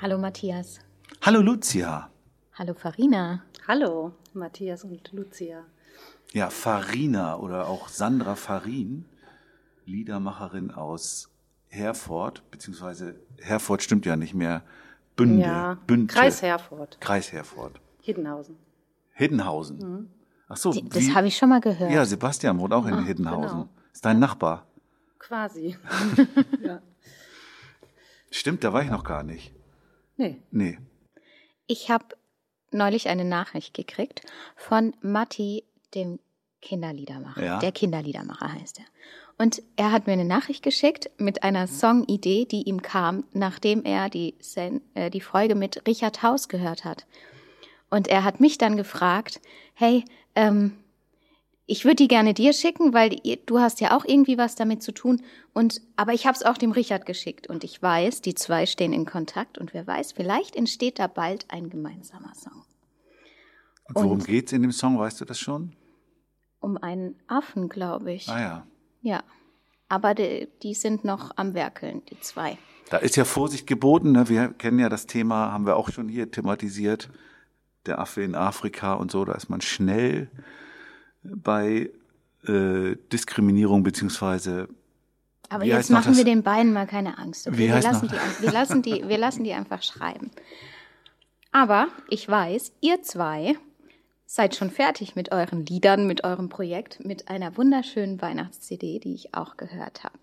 Hallo Matthias. Hallo Lucia. Hallo Farina. Hallo, Matthias und Lucia. Ja, Farina oder auch Sandra Farin, Liedermacherin aus Herford, beziehungsweise Herford stimmt ja nicht mehr. Bünde. Ja, Bünde. Kreis Herford, Kreis Herford. Hiddenhausen. Hiddenhausen. Ach so, Die- Das habe ich schon mal gehört. Ja, Sebastian wohnt auch in Ah, Hiddenhausen. genau. Ist dein Nachbar. Quasi. ja. Stimmt, da war ich noch gar nicht. Nee. Nee. Ich habe neulich eine Nachricht gekriegt von Matti, dem Kinderliedermacher. Ja. Der Kinderliedermacher heißt er. Und er hat mir eine Nachricht geschickt mit einer Songidee, die ihm kam, nachdem er die, Sen äh, die Folge mit Richard Haus gehört hat. Und er hat mich dann gefragt, hey, ähm, ich würde die gerne dir schicken, weil du hast ja auch irgendwie was damit zu tun. Und aber ich habe es auch dem Richard geschickt und ich weiß, die zwei stehen in Kontakt und wer weiß, vielleicht entsteht da bald ein gemeinsamer Song Und worum Und- geht's in dem Song, weißt du das schon? um einen Affen, glaube ich. Ah ja. Ja, aber die, die sind noch am werkeln, die zwei. Da ist ja Vorsicht geboten. Ne? Wir kennen ja das Thema, haben wir auch schon hier thematisiert. Der Affe in Afrika und so. Da ist man schnell bei äh, Diskriminierung beziehungsweise Aber Wie jetzt machen wir den beiden mal keine Angst. Okay? Wir, lassen noch- die, wir, lassen die, wir lassen die einfach schreiben. Aber ich weiß, ihr zwei seid schon fertig mit euren Liedern, mit eurem Projekt, mit einer wunderschönen Weihnachts-CD, die ich auch gehört habe.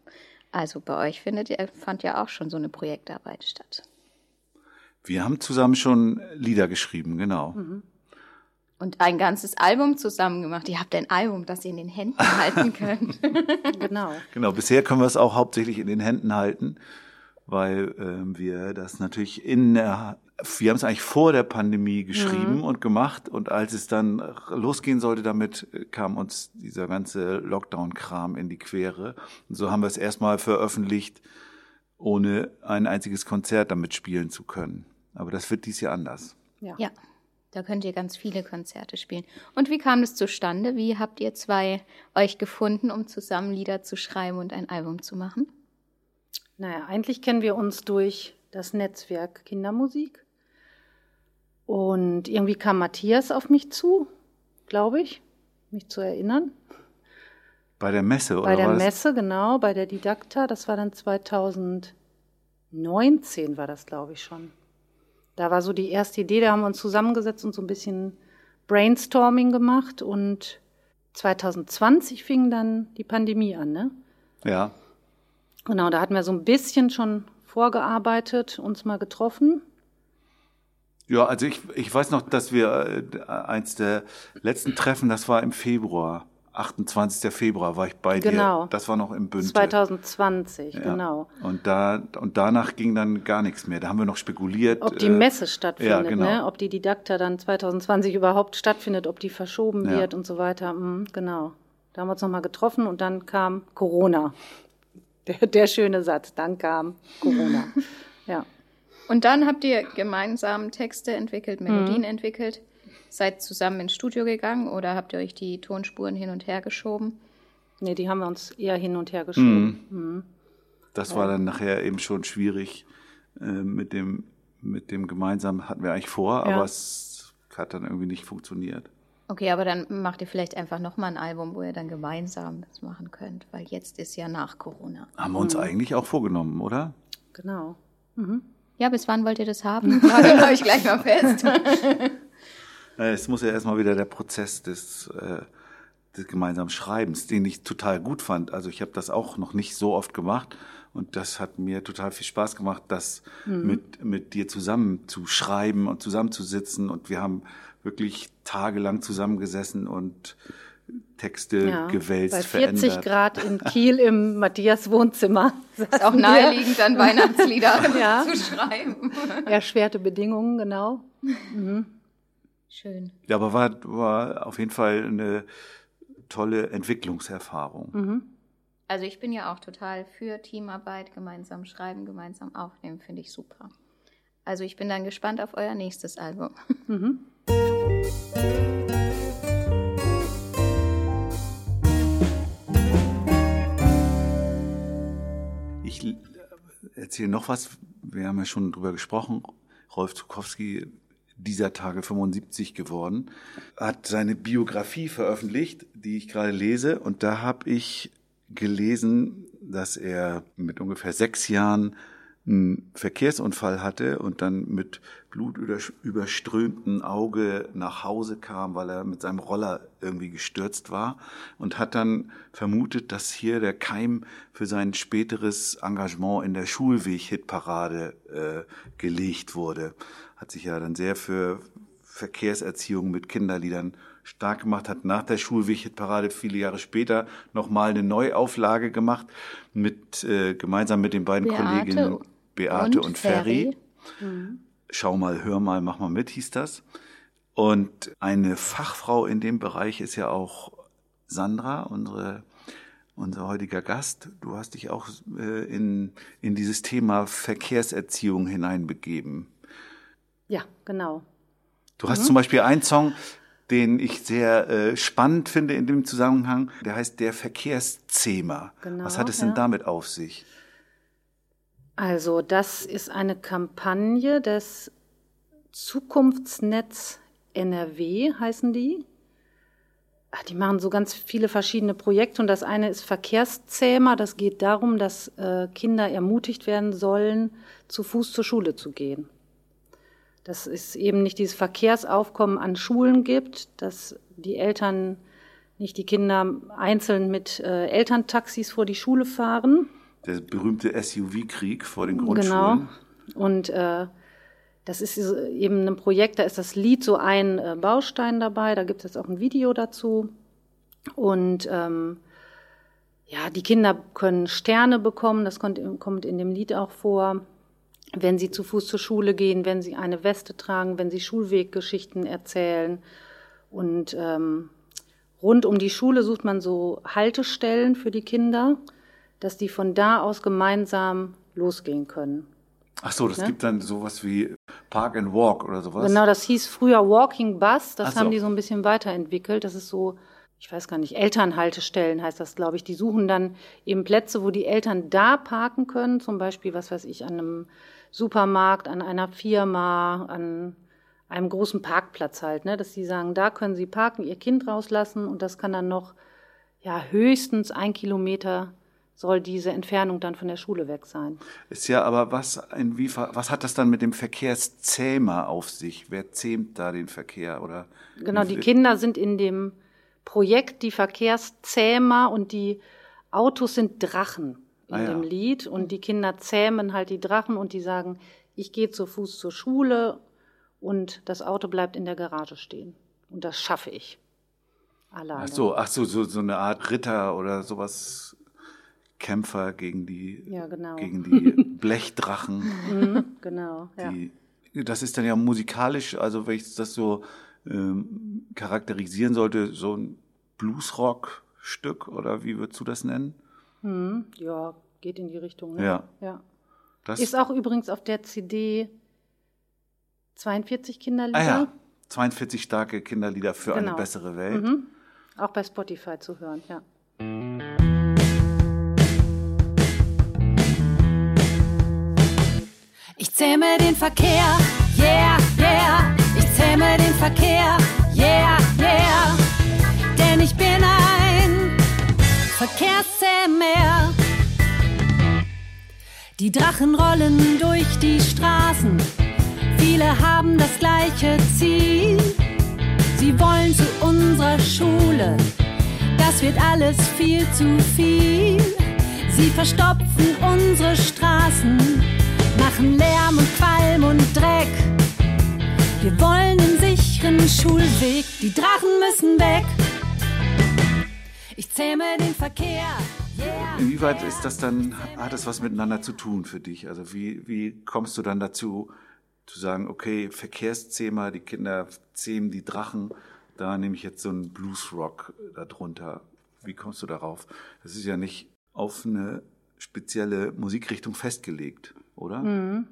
Also bei euch findet fand ja auch schon so eine Projektarbeit statt. wir haben zusammen schon Lieder geschrieben, genau. Und ein ganzes Album zusammen gemacht. Ihr habt ein Album, das ihr in den Händen halten könnt. Genau. Genau, bisher können wir es auch hauptsächlich in den Händen halten, weil ähm, wir das natürlich in der, wir haben es eigentlich vor der Pandemie geschrieben und gemacht und als es dann losgehen sollte damit, kam uns dieser ganze Lockdown-Kram in die Quere. Und so haben wir es erstmal veröffentlicht, ohne ein einziges Konzert damit spielen zu können. Aber das wird dies Jahr anders. Ja. Ja, da könnt ihr ganz viele Konzerte spielen. Und wie kam es zustande? Wie habt ihr zwei euch gefunden, um zusammen Lieder zu schreiben und ein Album zu machen? Naja, eigentlich kennen wir uns durch das Netzwerk Kindermusik. Und irgendwie kam Matthias auf mich zu, glaube ich, mich zu erinnern. Bei der Messe, oder Bei der war das? Messe, genau, bei der Didakta. Das war dann 2019, war das, glaube ich, schon. Da war so die erste Idee, da haben wir uns zusammengesetzt und so ein bisschen Brainstorming gemacht. Und 2020 fing dann die Pandemie an, ne? Ja. Genau, da hatten wir so ein bisschen schon vorgearbeitet, uns mal getroffen. Ja, also ich, ich weiß noch, dass wir äh, eins der letzten Treffen, das war im Februar, 28. Februar war ich bei Genau. dir. Das war noch im Bünde. 2020, Ja. genau. Und da und danach ging dann gar nichts mehr. Da haben wir noch spekuliert. Ob die äh, Messe stattfindet, ja, genau. ne? ob die Didakta dann 2020 überhaupt stattfindet, ob die verschoben Ja. wird und so weiter. Mhm, genau. Da haben wir uns nochmal getroffen und dann kam Corona. Der, der schöne Satz, dann kam Corona. ja. Und dann habt ihr gemeinsam Texte entwickelt, Melodien entwickelt, seid zusammen ins Studio gegangen oder habt ihr euch die Tonspuren hin und her geschoben? Nee, die haben wir uns eher hin und her geschoben. Das war dann nachher eben schon schwierig äh, mit dem mit dem gemeinsam hatten wir eigentlich vor, Ja. aber es hat dann irgendwie nicht funktioniert. Okay, aber dann macht ihr vielleicht einfach nochmal ein Album, wo ihr dann gemeinsam das machen könnt, weil jetzt ist ja nach Corona. Haben wir uns Mhm. eigentlich auch vorgenommen, oder? Genau. Ja, bis wann wollt ihr das haben? Lage ich gleich mal fest. Äh, Es muss ja erstmal wieder der Prozess des, äh, des gemeinsamen Schreibens, den ich total gut fand. Also ich habe das auch noch nicht so oft gemacht und das hat mir total viel Spaß gemacht, das mit, mit dir zusammen zu schreiben und zusammenzusitzen und wir haben wirklich tagelang zusammengesessen und Texte Ja, gewälzt, bei 40 verändert. Grad in Kiel im Matthias Wohnzimmer. Ist auch naheliegend, dann Weihnachtslieder Ja. zu schreiben. Erschwerte Bedingungen, genau. Schön. Ja, aber war, war auf jeden Fall eine tolle Entwicklungserfahrung. Mhm. Also ich bin ja auch total für Teamarbeit, gemeinsam schreiben, gemeinsam aufnehmen, finde ich super. Also ich bin dann gespannt auf euer nächstes Album. Ich äh, erzähle noch was. Wir haben ja schon drüber gesprochen. Rolf Zukowski, dieser Tage 75 geworden, hat seine Biografie veröffentlicht, die ich gerade lese. Und da habe ich gelesen, dass er mit ungefähr sechs Jahren einen Verkehrsunfall hatte und dann mit blutüberströmtem Auge nach Hause kam, weil er mit seinem Roller irgendwie gestürzt war und hat dann vermutet, dass hier der Keim für sein späteres Engagement in der Schulweg-Hitparade äh, gelegt wurde. Hat sich ja dann sehr für Verkehrserziehung mit Kinderliedern stark gemacht, hat nach der Schulweg-Hitparade viele Jahre später nochmal eine Neuauflage gemacht, mit, äh, gemeinsam mit den beiden Beate Kolleginnen Beate und und, Ferry. Ferry. Schau mal, hör mal, mach mal mit, hieß das. Und eine Fachfrau in dem Bereich ist ja auch Sandra, unsere, unser heutiger Gast. Du hast dich auch äh, in, in dieses Thema Verkehrserziehung hineinbegeben. Ja, genau. Du hast zum Beispiel einen Song, den ich sehr äh, spannend finde in dem Zusammenhang, der heißt Der Verkehrszähmer. Genau, Was hat es denn ja. damit auf sich? Also das ist eine Kampagne des Zukunftsnetz NRW, heißen die. Ach, Die machen so ganz viele verschiedene Projekte und das eine ist Verkehrszähmer. Das geht darum, dass äh, Kinder ermutigt werden sollen, zu Fuß zur Schule zu gehen. Dass es eben nicht dieses Verkehrsaufkommen an Schulen gibt, dass die Eltern nicht die Kinder einzeln mit äh, Elterntaxis vor die Schule fahren, Der berühmte SUV-Krieg vor den Genau. Grundschulen. Und äh, das ist eben ein Projekt, da ist das Lied so ein äh, Baustein dabei, da gibt es jetzt auch ein Video dazu. Und ähm, ja, die Kinder können Sterne bekommen, das kommt, kommt in dem Lied auch vor, wenn sie zu Fuß zur Schule gehen, wenn sie eine Weste tragen, wenn sie Schulweggeschichten erzählen. Und ähm, rund um die Schule sucht man so Haltestellen für die Kinder, dass die von da aus gemeinsam losgehen können. Ach so, das Ne? gibt dann sowas wie Park and Walk oder sowas. Genau, das hieß früher Walking Bus. Das so. haben die so ein bisschen weiterentwickelt. Das ist so, ich weiß gar nicht, Elternhaltestellen heißt das, glaube ich. Die suchen dann eben Plätze, wo die Eltern da parken können. Zum Beispiel, was weiß ich, an einem Supermarkt, an einer Firma, an einem großen Parkplatz halt, ne? Dass die sagen, da können sie parken, ihr Kind rauslassen und das kann dann noch, ja, höchstens ein Kilometer soll diese Entfernung dann von der Schule weg sein. Ist ja aber was, inwiefern, was hat das dann mit dem Verkehrszähmer auf sich? Wer zähmt da den Verkehr oder? Genau, die Kinder sind in dem Projekt die Verkehrszähmer und die Autos sind Drachen in Ah ja. dem Lied und die Kinder zähmen halt die Drachen und die sagen, ich gehe zu Fuß zur Schule und das Auto bleibt in der Garage stehen. Und das schaffe ich. Alleine. Ach so, ach so, so, so eine Art Ritter oder sowas. Kämpfer gegen die, Ja, genau. gegen die Blechdrachen. Mhm, genau, ja. Die, das ist dann ja musikalisch, also wenn ich das so ähm, charakterisieren sollte, so ein Bluesrock-Stück oder wie würdest du das nennen? Mhm, ja, geht in die Richtung. Ne? Ja. ja. Das, Ist auch übrigens auf der CD 42 Kinderlieder. ah ja, 42 starke Kinderlieder für eine Genau. bessere Welt. Mhm. Auch bei Spotify zu hören, ja. Ich zähme den Verkehr, yeah, yeah. Ich zähme den Verkehr, yeah, yeah. Die Drachen rollen durch die Straßen. Viele haben das gleiche Ziel. Sie wollen zu unserer Schule. Das wird alles viel zu viel. Sie verstopfen unsere Straßen, machen Lärm und Qualm und Dreck. Wir wollen einen sicheren Schulweg, die Drachen müssen weg. zähme den Verkehr. Inwieweit ist das dann, hat das was miteinander zu tun für dich? Also wie, wie kommst du dann dazu, zu sagen, okay, Verkehrszähmer, die Kinder zähmen die Drachen, da nehme ich jetzt so einen Bluesrock darunter. Wie kommst du darauf? Das ist ja nicht auf eine spezielle Musikrichtung festgelegt, oder? Mhm.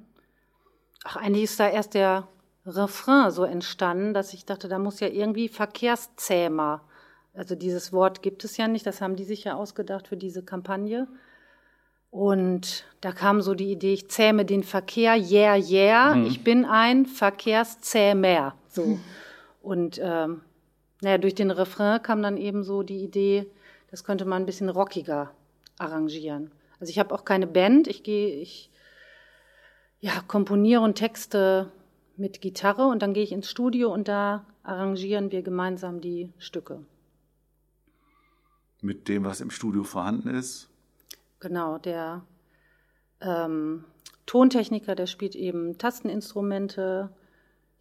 Ach, eigentlich ist da erst der Refrain so entstanden, dass ich dachte, da muss ja irgendwie Verkehrszähmer. Also dieses Wort gibt es ja nicht, das haben die sich ja ausgedacht für diese Kampagne. Und da kam so die Idee, ich zähme den Verkehr, yeah, yeah, mhm. ich bin ein Verkehrszähmer. So. Und ähm, naja, durch den Refrain kam dann eben so die Idee, das könnte man ein bisschen rockiger arrangieren. Also ich habe auch keine Band, ich gehe, ich ja, komponiere und texte mit Gitarre und dann gehe ich ins Studio und da arrangieren wir gemeinsam die Stücke. Mit dem, was im Studio vorhanden ist? Genau, der ähm, Tontechniker, der spielt eben Tasteninstrumente,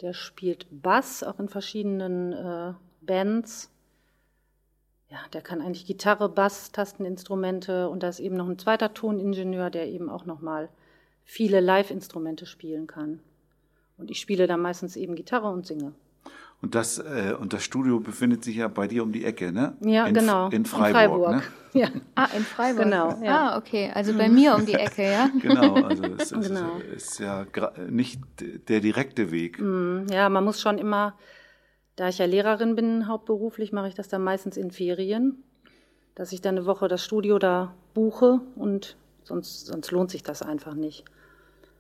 der spielt Bass, auch in verschiedenen äh, Bands. Ja, der kann eigentlich Gitarre, Bass, Tasteninstrumente und da ist eben noch ein zweiter Toningenieur, der eben auch nochmal viele Live-Instrumente spielen kann. Und ich spiele dann meistens eben Gitarre und singe. Und das, äh, und das Studio befindet sich ja bei dir um die Ecke, ne? Ja, in, genau. In Freiburg. In Freiburg. Ne? Ja. Ah, in Freiburg. Genau. Ja. Ah, okay. Also bei mir um die Ecke, ja? Genau. Also es ist, Genau. ist ja nicht der direkte Weg. Mm, Ja, man muss schon immer, da ich ja Lehrerin bin, hauptberuflich, mache ich das dann meistens in Ferien, dass ich dann eine Woche das Studio da buche und sonst, sonst lohnt sich das einfach nicht.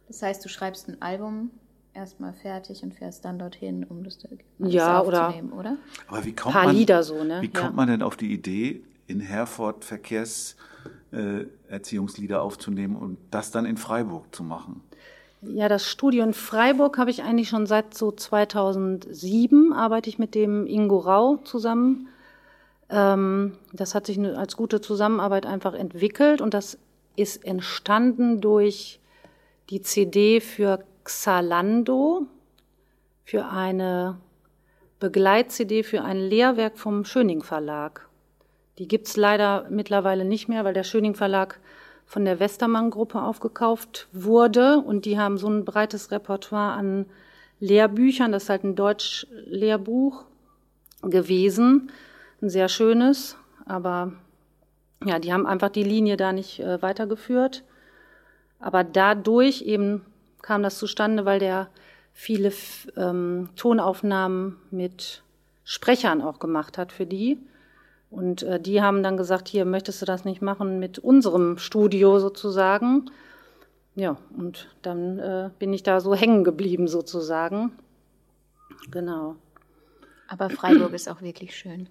Das heißt, du schreibst ein Album erstmal fertig und fährst dann dorthin, um das alles Ja, oder- aufzunehmen, oder? Aber wie kommt Paar man, Lieder so, ne? Wie Ja. kommt man denn auf die Idee, in Herford Verkehrserziehungslieder äh, Erziehungslieder aufzunehmen und das dann in Freiburg zu machen? Ja, das Studio in Freiburg habe ich eigentlich schon seit so 2007 arbeite ich mit dem Ingo Rau zusammen. Ähm, das hat sich als gute Zusammenarbeit einfach entwickelt und das ist entstanden durch die CD für Xalando, für eine Begleit-CD für ein Lehrwerk vom Schöning Verlag. Die gibt's leider mittlerweile nicht mehr, weil der Schöning Verlag von der Westermann-Gruppe aufgekauft wurde und die haben so ein breites Repertoire an Lehrbüchern. Das ist halt ein Deutsch-Lehrbuch gewesen, ein sehr schönes, aber ja, die haben einfach die Linie da nicht äh, weitergeführt. Aber dadurch eben kam das zustande, weil der viele ähm, Tonaufnahmen mit Sprechern auch gemacht hat für die. Und äh, die haben dann gesagt, hier möchtest du das nicht machen mit unserem Studio sozusagen. Ja, und dann äh, bin ich da so hängen geblieben sozusagen. Genau. Aber Freiburg ist auch wirklich schön.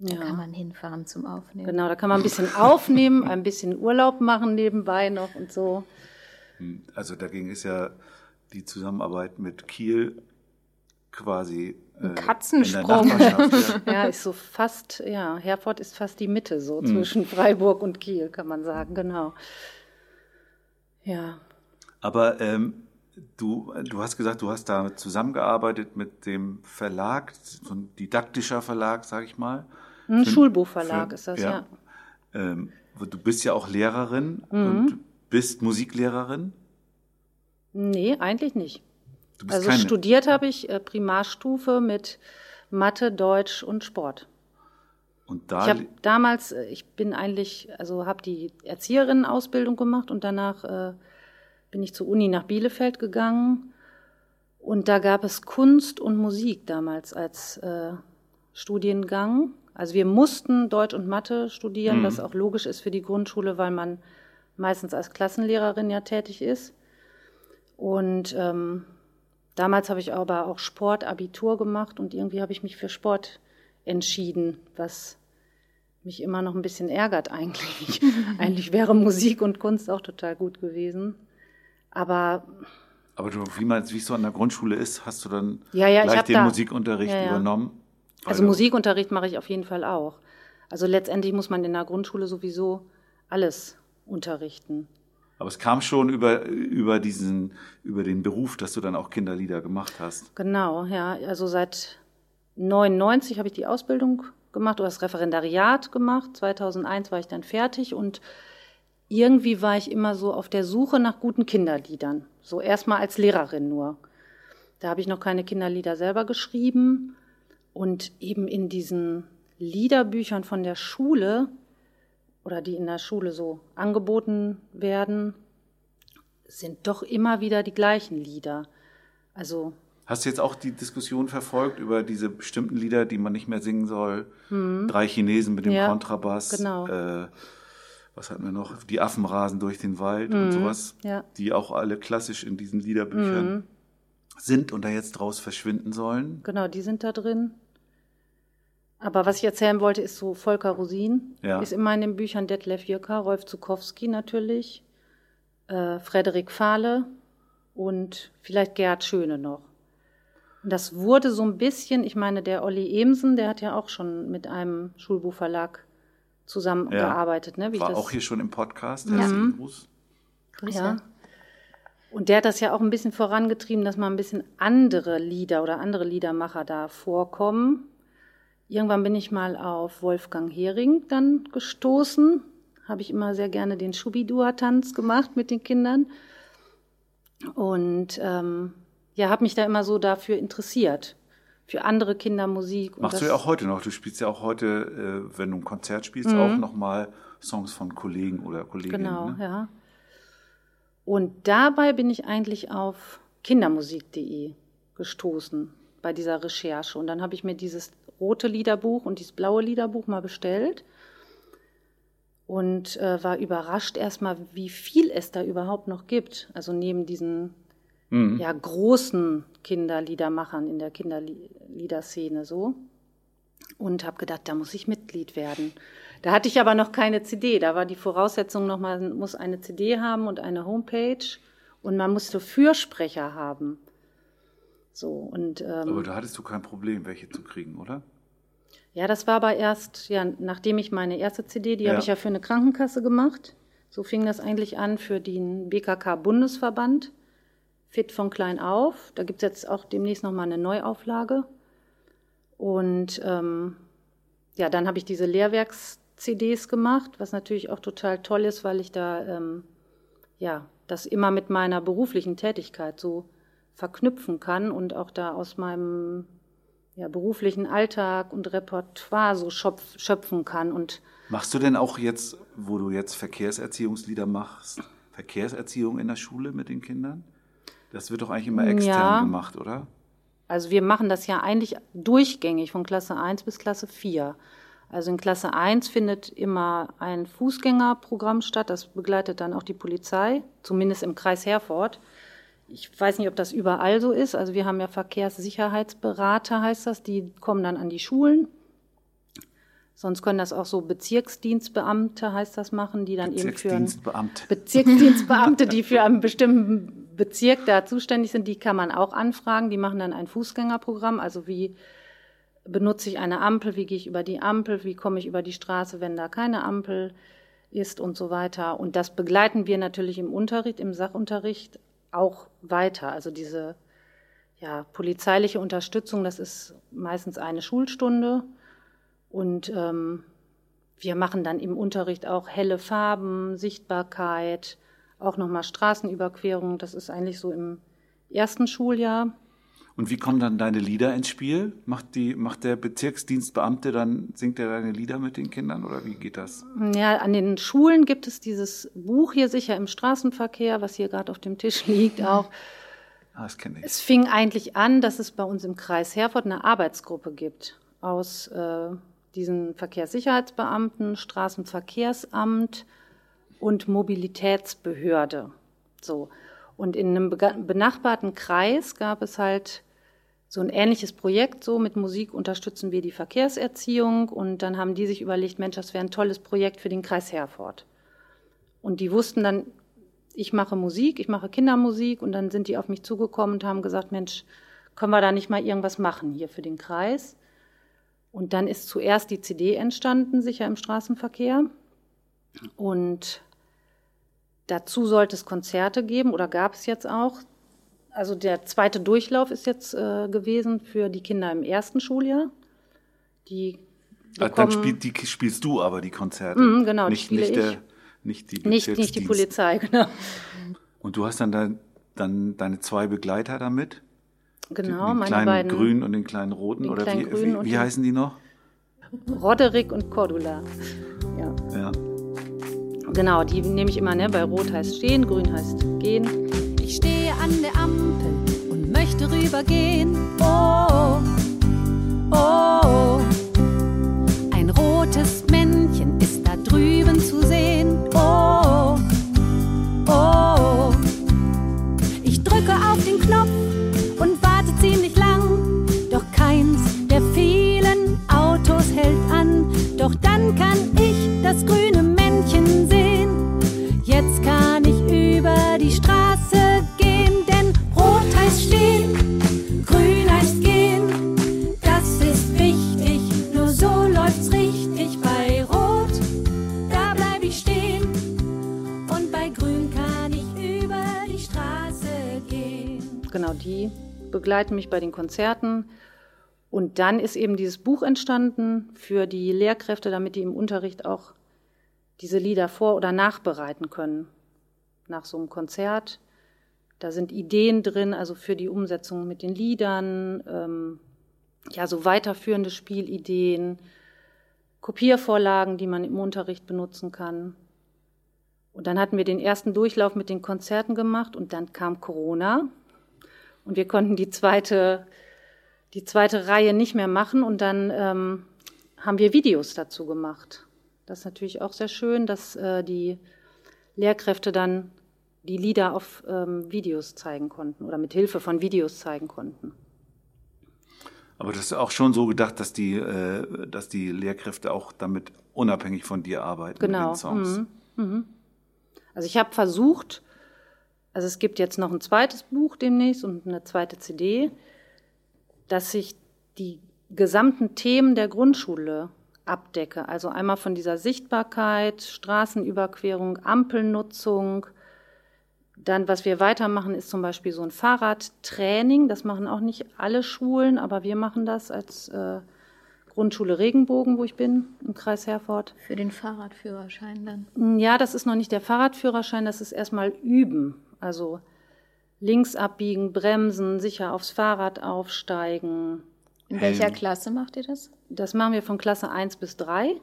Da Ja. kann man hinfahren zum Aufnehmen. Genau, da kann man ein bisschen aufnehmen, ein bisschen Urlaub machen nebenbei noch und so. Also dagegen ist ja die Zusammenarbeit mit Kiel quasi äh, Katzensprung. In der Nachbarschaft, ja. Ja, ist so fast, ja, Herford ist fast die Mitte so Mhm. zwischen Freiburg und Kiel, kann man sagen, genau. Ja, Aber ähm, du, du hast gesagt, du hast da zusammengearbeitet mit dem Verlag, so ein didaktischer Verlag, sag ich mal. ein Schulbuchverlag ist das, ja. Ähm, du bist ja auch Lehrerin Mhm. und bist Musiklehrerin. Nee, eigentlich nicht. Also keine. studiert habe ich äh, Primarstufe mit Mathe, Deutsch und Sport. und da Ich habe damals, äh, ich bin eigentlich, also habe die Erzieherinnenausbildung gemacht und danach äh, bin ich zur Uni nach Bielefeld gegangen und da gab es Kunst und Musik damals als äh, Studiengang. Also wir mussten Deutsch und Mathe studieren, was auch logisch ist für die Grundschule, weil man meistens als Klassenlehrerin ja tätig ist. Und ähm, damals habe ich aber auch Sportabitur gemacht und irgendwie habe ich mich für Sport entschieden, was mich immer noch ein bisschen ärgert eigentlich. eigentlich wäre Musik und Kunst auch total gut gewesen. Aber aber du, wie man, wie es so an der Grundschule ist, hast du dann Ja, ja, ich gleich den da- Musikunterricht Ja, ja. übernommen? also Musikunterricht mache ich auf jeden Fall auch. Also letztendlich muss man in der Grundschule sowieso alles unterrichten. Aber es kam schon über, über diesen, über den Beruf, dass du dann auch Kinderlieder gemacht hast. Genau, ja. Also seit 99 habe ich die Ausbildung gemacht oder das Referendariat gemacht. 2001 war ich dann fertig und irgendwie war ich immer so auf der Suche nach guten Kinderliedern. So erstmal als Lehrerin nur. Da habe ich noch keine Kinderlieder selber geschrieben und eben in diesen Liederbüchern von der Schule oder die in der Schule so angeboten werden, sind doch immer wieder die gleichen Lieder. Also Hast du jetzt auch die Diskussion verfolgt über diese bestimmten Lieder, die man nicht mehr singen soll? Drei Chinesen mit dem Mhm. Ja, Kontrabass. genau. Äh, was hatten wir noch? Die Affen rasen durch den Wald und sowas. Mhm. ja. Mhm. Die auch alle klassisch in diesen Liederbüchern sind und da jetzt draus verschwinden sollen. Genau, die sind da drin. Aber was ich erzählen wollte, ist so Volker Rosin. Ja. Ist immer in den Büchern Detlef Jürker, Rolf Zukowski natürlich, äh, Frederik Fahle und vielleicht Gerhard Schöne noch. Und das wurde so ein bisschen, ich meine, der Olli Emsen, der hat ja auch schon mit einem Schulbuchverlag zusammengearbeitet. Ne, wie ich War das, auch hier schon im Podcast. Herzlichen Gruß. Ja. Und der hat das ja auch ein bisschen vorangetrieben, dass mal ein bisschen andere Lieder oder andere Liedermacher da vorkommen. Irgendwann bin ich mal auf Wolfgang Hering dann gestoßen. Habe ich immer sehr gerne den Schubidua-Tanz gemacht mit den Kindern. Und ähm, ja, habe mich da immer so dafür interessiert. Für andere Kindermusik. Machst du ja auch heute noch. Du spielst ja auch heute, äh, wenn du ein Konzert spielst, Mhm. auch nochmal Songs von Kollegen oder Kolleginnen. Genau, ne? ja. Und dabei bin ich eigentlich auf kindermusik.de gestoßen bei dieser Recherche. Und dann habe ich mir dieses rote Liederbuch und dieses blaue Liederbuch mal bestellt und äh, war überrascht erstmal, wie viel es da überhaupt noch gibt. Also neben diesen Mhm. ja, großen Kinderliedermachern in der Kinderliederszene so. Und habe gedacht, da muss ich Mitglied werden. Da hatte ich aber noch keine CD. Da war die Voraussetzung noch, man muss eine CD haben und eine Homepage und man musste Fürsprecher haben. So und ähm, Aber da hattest du kein Problem, welche zu kriegen, oder? ja, das war aber erst, ja, nachdem ich meine erste CD, die Ja. habe ich ja für eine Krankenkasse gemacht. So fing das eigentlich an für den BKK-Bundesverband. Fit von klein auf. Da gibt's jetzt auch demnächst nochmal eine Neuauflage. Und ähm, ja, dann habe ich diese Lehrwerks-CDs gemacht, was natürlich auch total toll ist, weil ich da ähm, ja das immer mit meiner beruflichen Tätigkeit so verknüpfen kann und auch da aus meinem ja, beruflichen Alltag und Repertoire so schöpf schöpfen kann. Und Machst du denn auch jetzt, wo du jetzt Verkehrserziehungslieder machst, Verkehrserziehung in der Schule mit den Kindern? Das wird doch eigentlich immer extern Ja. gemacht, oder? Also wir machen das ja eigentlich durchgängig von Klasse 1 bis Klasse 4. Also in Klasse 1 findet immer ein Fußgängerprogramm statt, das begleitet dann auch die Polizei, zumindest im Kreis Herford. Ich weiß nicht, ob das überall so ist. Also wir haben ja Verkehrssicherheitsberater, heißt das, die kommen dann an die Schulen. Sonst können das auch so Bezirksdienstbeamte, heißt das, machen, die dann eben für ein Bezirksdienstbeamte. Bezirksdienstbeamte, die für einen bestimmten Bezirk da zuständig sind, die kann man auch anfragen. Die machen dann ein Fußgängerprogramm. Also wie benutze ich eine Ampel, wie gehe ich über die Ampel, wie komme ich über die Straße, wenn da keine Ampel ist und so weiter. Und das begleiten wir natürlich im Unterricht, im Sachunterricht auch weiter. Also diese ja, polizeiliche Unterstützung, das ist meistens eine Schulstunde. Und ähm, wir machen dann im Unterricht auch helle Farben, Sichtbarkeit, auch nochmal Straßenüberquerung. Das ist eigentlich so im ersten Schuljahr. Und wie kommen dann deine Lieder ins Spiel? Macht, die, macht der Bezirksdienstbeamte dann, singt er deine Lieder mit den Kindern oder wie geht das? Ja, an den Schulen gibt es dieses Buch hier sicher im Straßenverkehr, was hier gerade auf dem Tisch liegt auch. Ah, das kenne ich. Es fing eigentlich an, dass es bei uns im Kreis Herford eine Arbeitsgruppe gibt aus äh, diesen Verkehrssicherheitsbeamten, Straßenverkehrsamt und Mobilitätsbehörde. So. Und in einem benachbarten Kreis gab es halt so ein ähnliches Projekt, so mit Musik unterstützen wir die Verkehrserziehung und dann haben die sich überlegt, Mensch, das wäre ein tolles Projekt für den Kreis Herford. Und die wussten dann, ich mache Musik, ich mache Kindermusik und dann sind die auf mich zugekommen und haben gesagt, Mensch, können wir da nicht mal irgendwas machen hier für den Kreis? Und dann ist zuerst die CD entstanden, sicher im Straßenverkehr. Und dazu sollte es Konzerte geben oder gab es jetzt auch. Also der zweite Durchlauf ist jetzt äh, gewesen für die Kinder im ersten Schuljahr. Die Ah, Dann spiel, die, spielst du aber die Konzerte. Mhm, genau, die nicht, spiele nicht, ich. der, nicht die nicht, nicht die. Polizei, genau. Und du hast dann, da, dann deine zwei Begleiter damit? Genau, den meine kleinen beiden grünen und den kleinen roten? den Oder kleinen wie, wie, wie den- heißen die noch? Roderick und Cordula. Ja, Ja. genau, die nehme ich immer, ne? Bei Rot heißt stehen, Grün heißt gehen. Ich stehe an der Ampel und möchte rübergehen. Oh, oh, ein rotes begleiten mich bei den Konzerten. Und dann ist eben dieses Buch entstanden für die Lehrkräfte, damit die im Unterricht auch diese Lieder vor- oder nachbereiten können. Nach so einem Konzert. Da sind Ideen drin, also für die Umsetzung mit den Liedern, ähm, ja, so weiterführende Spielideen, Kopiervorlagen, die man im Unterricht benutzen kann. Und dann hatten wir den ersten Durchlauf mit den Konzerten gemacht und dann kam Corona und wir konnten die zweite, die zweite Reihe nicht mehr machen und dann ähm, haben wir Videos dazu gemacht. Das ist natürlich auch sehr schön, dass äh, die Lehrkräfte dann die Lieder auf ähm, Videos zeigen konnten oder mit Hilfe von Videos zeigen konnten. Aber das ist auch schon so gedacht, dass die, äh, dass die Lehrkräfte auch damit unabhängig von dir arbeiten Genau. mit den Songs. Mhm. Also ich habe versucht, also es gibt jetzt noch ein zweites Buch demnächst und eine zweite CD, dass ich die gesamten Themen der Grundschule abdecke. Also einmal von dieser Sichtbarkeit, Straßenüberquerung, Ampelnutzung. Dann, was wir weitermachen, ist zum Beispiel so ein Fahrradtraining. Das machen auch nicht alle Schulen, aber wir machen das als äh, Grundschule Regenbogen, wo ich bin, im Kreis Herford. Für den Fahrradführerschein dann. Ja, das ist noch nicht der Fahrradführerschein, das ist erstmal üben. Also links abbiegen, bremsen, sicher aufs Fahrrad aufsteigen. In welcher Helm. Klasse macht ihr das? Das machen wir von Klasse 1 bis 3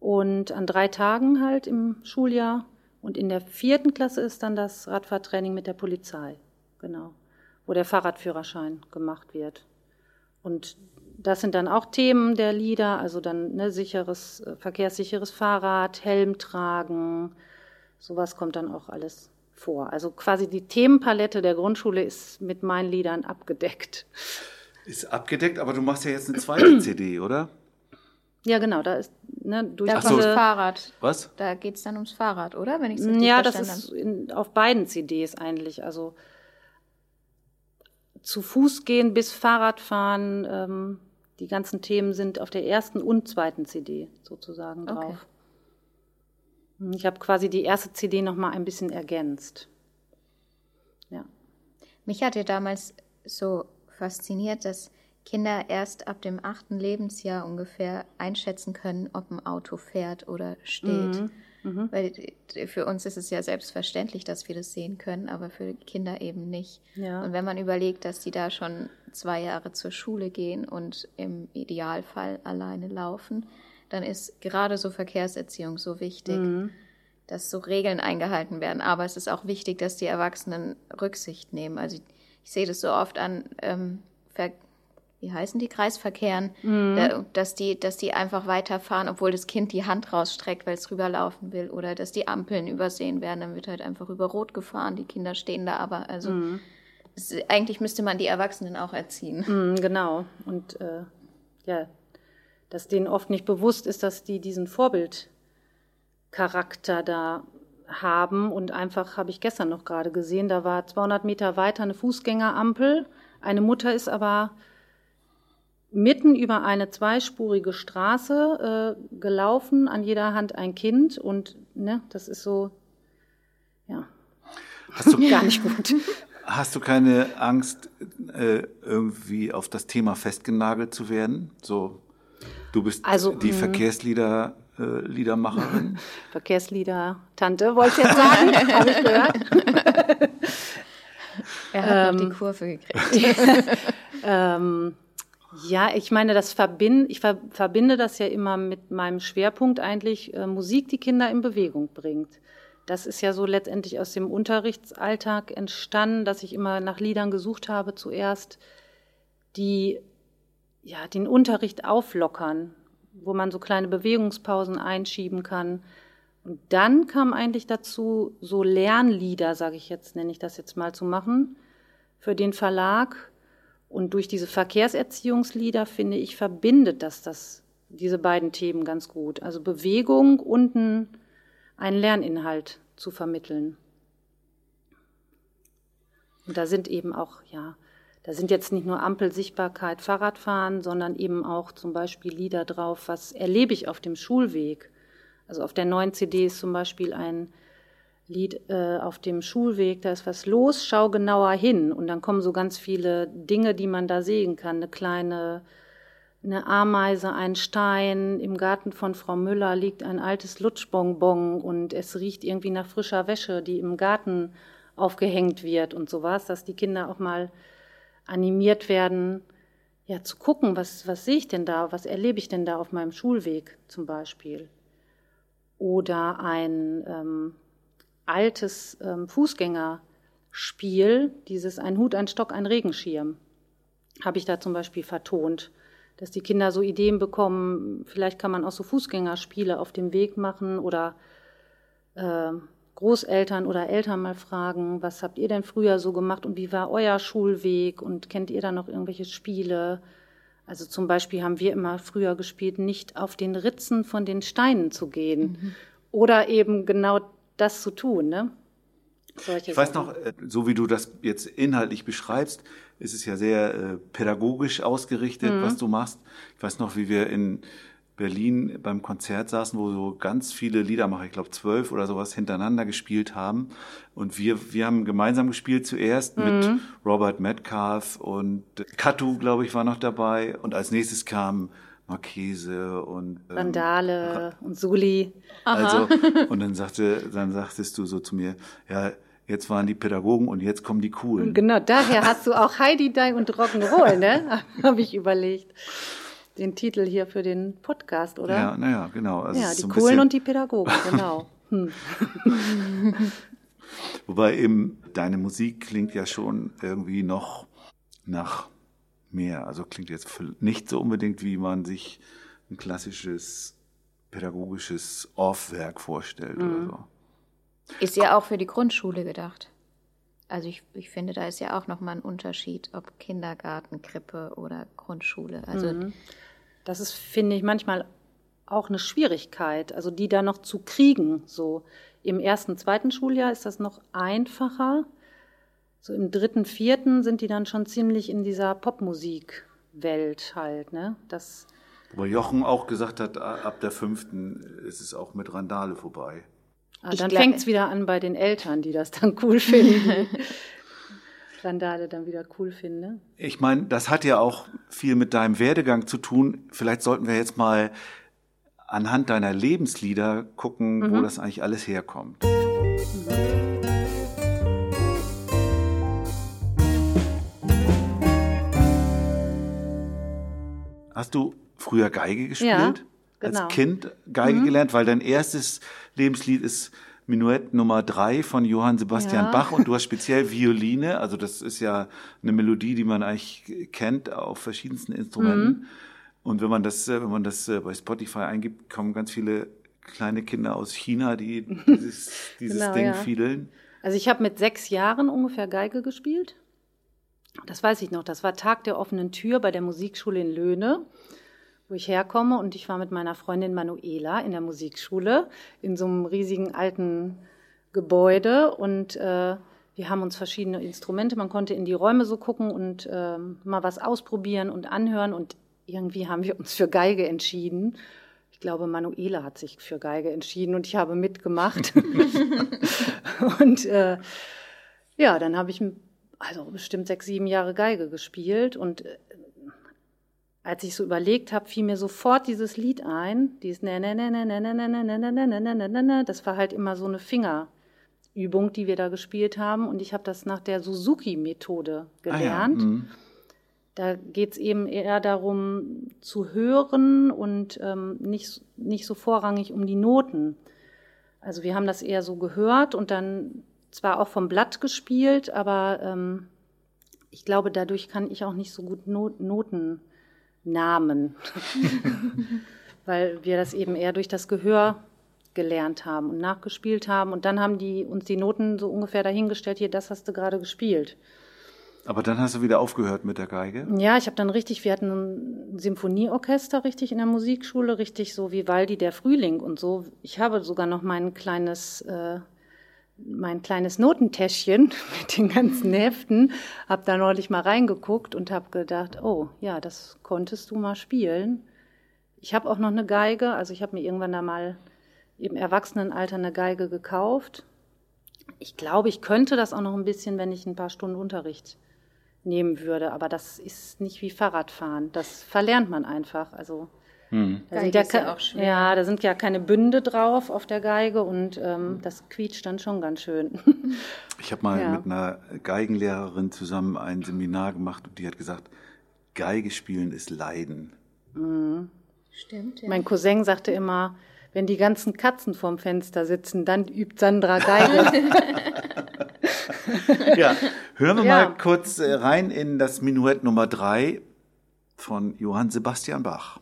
und an drei Tagen halt im Schuljahr. Und in der vierten Klasse ist dann das Radfahrtraining mit der Polizei, genau, wo der Fahrradführerschein gemacht wird. Und das sind dann auch Themen der Lieder, also dann ne, sicheres, äh, verkehrssicheres Fahrrad, Helm tragen, sowas kommt dann auch alles vor. Also quasi die Themenpalette der Grundschule ist mit meinen Liedern abgedeckt. Ist abgedeckt, aber du machst ja jetzt eine zweite CD, oder? Ja, genau, da ist ne, durch Da so. kommt Fahrrad. Was? Da geht es dann ums Fahrrad, oder? Wenn ich richtig Ja, das ist in, auf beiden CDs eigentlich. Also zu Fuß gehen bis Fahrradfahren, ähm, die ganzen Themen sind auf der ersten und zweiten CD sozusagen Okay. Drauf. Ich habe quasi die erste CD noch mal ein bisschen ergänzt. Ja. Mich hat ja damals so fasziniert, dass Kinder erst ab dem achten Lebensjahr ungefähr einschätzen können, ob ein Auto fährt oder steht. Mhm. Weil äh, für uns ist es ja selbstverständlich, dass wir das sehen können, aber für Kinder eben nicht. Ja. Und wenn man überlegt, dass die da schon zwei Jahre zur Schule gehen und im Idealfall alleine laufen, dann ist gerade so Verkehrserziehung so wichtig, Mhm. dass so Regeln eingehalten werden. Aber es ist auch wichtig, dass die Erwachsenen Rücksicht nehmen. Also ich, ich sehe das so oft an, ähm, wie heißen die Kreisverkehren, da, dass die, dass die einfach weiterfahren, obwohl das Kind die Hand rausstreckt, weil es rüberlaufen will, oder dass die Ampeln übersehen werden, dann wird halt einfach über Rot gefahren. Die Kinder stehen da aber. Also es, eigentlich müsste man die Erwachsenen auch erziehen. Mhm, genau. Und äh, ja, dass denen oft nicht bewusst ist, dass die diesen Vorbildcharakter da haben. Und einfach habe ich gestern noch gerade gesehen, da war 200 Meter weiter eine Fußgängerampel. Eine Mutter ist aber mitten über eine zweispurige Straße äh, gelaufen, an jeder Hand ein Kind. Und ne, das ist so, ja, Hast du, gar nicht gut. hast du keine Angst, äh, irgendwie auf das Thema festgenagelt zu werden? So, Du bist Also, die mh. Verkehrslieder äh, Liedermacherin. Verkehrslieder, Tante, wollte ich jetzt sagen, habe ich gehört. Er hat noch Ähm, die Kurve gekriegt. Ähm, ja, ich meine, das verbind, ich ver, verbinde das ja immer mit meinem Schwerpunkt eigentlich, äh, Musik, die Kinder in Bewegung bringt. Das ist ja so letztendlich aus dem Unterrichtsalltag entstanden, dass ich immer nach Liedern gesucht habe zuerst, die ja den Unterricht auflockern, wo man so kleine Bewegungspausen einschieben kann. Und dann kam eigentlich dazu, so Lernlieder, sage ich jetzt, nenne ich das jetzt mal zu machen, für den Verlag. Und durch diese Verkehrserziehungslieder, finde ich, verbindet das, das diese beiden Themen ganz gut. Also Bewegung und ein, einen Lerninhalt zu vermitteln. Und da sind eben auch, ja, da sind jetzt nicht nur Ampelsichtbarkeit, Fahrradfahren, sondern eben auch zum Beispiel Lieder drauf, was erlebe ich auf dem Schulweg. Also auf der neuen CD ist zum Beispiel ein Lied äh, auf dem Schulweg, da ist was los, schau genauer hin. Und dann kommen so ganz viele Dinge, die man da sehen kann. Eine kleine, eine Ameise, ein Stein. Im Garten von Frau Müller liegt ein altes Lutschbonbon und es riecht irgendwie nach frischer Wäsche, die im Garten aufgehängt wird und sowas, dass die Kinder auch mal animiert werden, ja, zu gucken, was, was sehe ich denn da, was erlebe ich denn da auf meinem Schulweg zum Beispiel. Oder ein ähm, altes ähm, Fußgängerspiel, dieses Ein Hut, ein Stock, ein Regenschirm, habe ich da zum Beispiel vertont, dass die Kinder so Ideen bekommen, vielleicht kann man auch so Fußgängerspiele auf dem Weg machen oder äh, Großeltern oder Eltern mal fragen, was habt ihr denn früher so gemacht und wie war euer Schulweg und kennt ihr da noch irgendwelche Spiele? Also zum Beispiel haben wir immer früher gespielt, nicht auf den Ritzen von den Steinen zu gehen oder eben genau das zu tun. Ne? Solche Ich weiß Sachen. noch, äh, so wie du das jetzt inhaltlich beschreibst, ist es ja sehr äh, pädagogisch ausgerichtet, Mhm. was du machst. Ich weiß noch, wie wir in Berlin beim Konzert saßen, wo so ganz viele Liedermacher, ich glaube zwölf oder sowas, hintereinander gespielt haben. Und wir, wir haben gemeinsam gespielt zuerst mit Mhm. Robert Metcalf und Katu, glaube ich, war noch dabei. Und als nächstes kam Marchese und ähm, Randale und Suli. also, und dann sagte, dann sagtest du so zu mir, ja, jetzt waren die Pädagogen und jetzt kommen die Coolen. Genau, daher hast du auch Heidi Dai und Rock'n'Roll, ne? Habe ich überlegt. Den Titel hier für den Podcast, oder? Ja, naja, genau. Also Ja, die so bisschen- und die Pädagogen, genau. Hm. Wobei eben deine Musik klingt ja schon irgendwie noch nach mehr. Also klingt jetzt nicht so unbedingt, wie man sich ein klassisches pädagogisches Off-Werk vorstellt Mhm. oder so. Ist ja auch für die Grundschule gedacht. Also ich, ich finde, da ist ja auch nochmal ein Unterschied, ob Kindergarten, Krippe oder Grundschule. Also Mhm. Das ist, finde ich, manchmal auch eine Schwierigkeit, also die da noch zu kriegen. So im ersten, zweiten Schuljahr ist das noch einfacher. So im dritten, vierten sind die dann schon ziemlich in dieser Popmusikwelt halt, ne? Das, Wobei Jochen auch gesagt hat, ab der fünften ist es auch mit Randale vorbei. ah, dann glaub- fängt's wieder an bei den Eltern, die das dann cool finden. Randale dann wieder cool finden, ne? Ich meine, das hat ja auch viel mit deinem Werdegang zu tun. Vielleicht sollten wir jetzt mal anhand deiner Lebenslieder gucken, wo das eigentlich alles herkommt. Hast du früher Geige gespielt? Ja, genau. Als Kind Geige gelernt, weil dein erstes Lebenslied ist Minuett Nummer drei von Johann Sebastian Ja. Bach und du hast speziell Violine, also das ist ja eine Melodie, die man eigentlich kennt auf verschiedensten Instrumenten. Mhm. Und wenn man das, äh, wenn man das äh, bei Spotify eingibt, kommen ganz viele kleine Kinder aus China, die dieses, dieses Genau, Ding ja. fiedeln. Also ich habe mit sechs Jahren ungefähr Geige gespielt. Das weiß ich noch. Das war Tag der offenen Tür bei der Musikschule in Löhne, wo ich herkomme. Und ich war mit meiner Freundin Manuela in der Musikschule in so einem riesigen alten Gebäude. Und äh, wir haben uns verschiedene Instrumente. Man konnte in die Räume so gucken und ähm, mal was ausprobieren und anhören. Und irgendwie haben wir uns für Geige entschieden. Ich glaube, Manuela hat sich für Geige entschieden und ich habe mitgemacht. und äh, ja, dann habe ich also bestimmt sechs, sieben Jahre Geige gespielt und äh, als ich so überlegt habe, fiel mir sofort dieses Lied ein, dieses ne ne ne ne ne ne ne ne ne ne ne ne ne ne ne. Das war halt immer so eine Fingerübung, die wir da gespielt haben. Und ich habe das nach der Suzuki-Methode gelernt. Ah, ja. mhm. Da geht es eben eher darum zu hören und ähm, nicht, nicht so vorrangig um die Noten. Also wir haben das eher so gehört und dann zwar auch vom Blatt gespielt, aber ähm, ich glaube, dadurch kann ich auch nicht so gut Not Noten Namen, weil wir das eben eher durch das Gehör gelernt haben und nachgespielt haben. Und dann haben die uns die Noten so ungefähr dahingestellt, hier, das hast du gerade gespielt. Aber dann hast du wieder aufgehört mit der Geige? Ja, ich habe dann richtig, wir hatten ein Symphonieorchester richtig in der Musikschule, richtig so wie Waldi der Frühling und so. Ich habe sogar noch mein kleines äh, mein kleines Notentäschchen mit den ganzen Heften, habe da neulich mal reingeguckt und habe gedacht, oh ja, das konntest du mal spielen. Ich habe auch noch eine Geige, also ich habe mir irgendwann da mal im Erwachsenenalter eine Geige gekauft. Ich glaube, ich könnte das auch noch ein bisschen, wenn ich ein paar Stunden Unterricht nehmen würde, aber das ist nicht wie Fahrradfahren. Das verlernt man einfach. Also hm. Da sind ja, ja, auch schwer. ja, da sind ja keine Bünde drauf auf der Geige und ähm, das quietscht dann schon ganz schön. Ich habe mal ja. mit einer Geigenlehrerin zusammen ein Seminar gemacht und die hat gesagt, Geige spielen ist Leiden. Mhm. Stimmt. Ja. Mein Cousin sagte immer, wenn die ganzen Katzen vorm Fenster sitzen, dann übt Sandra Geige. ja, hören wir ja. mal kurz äh, rein in das Minuett Nummer drei von Johann Sebastian Bach.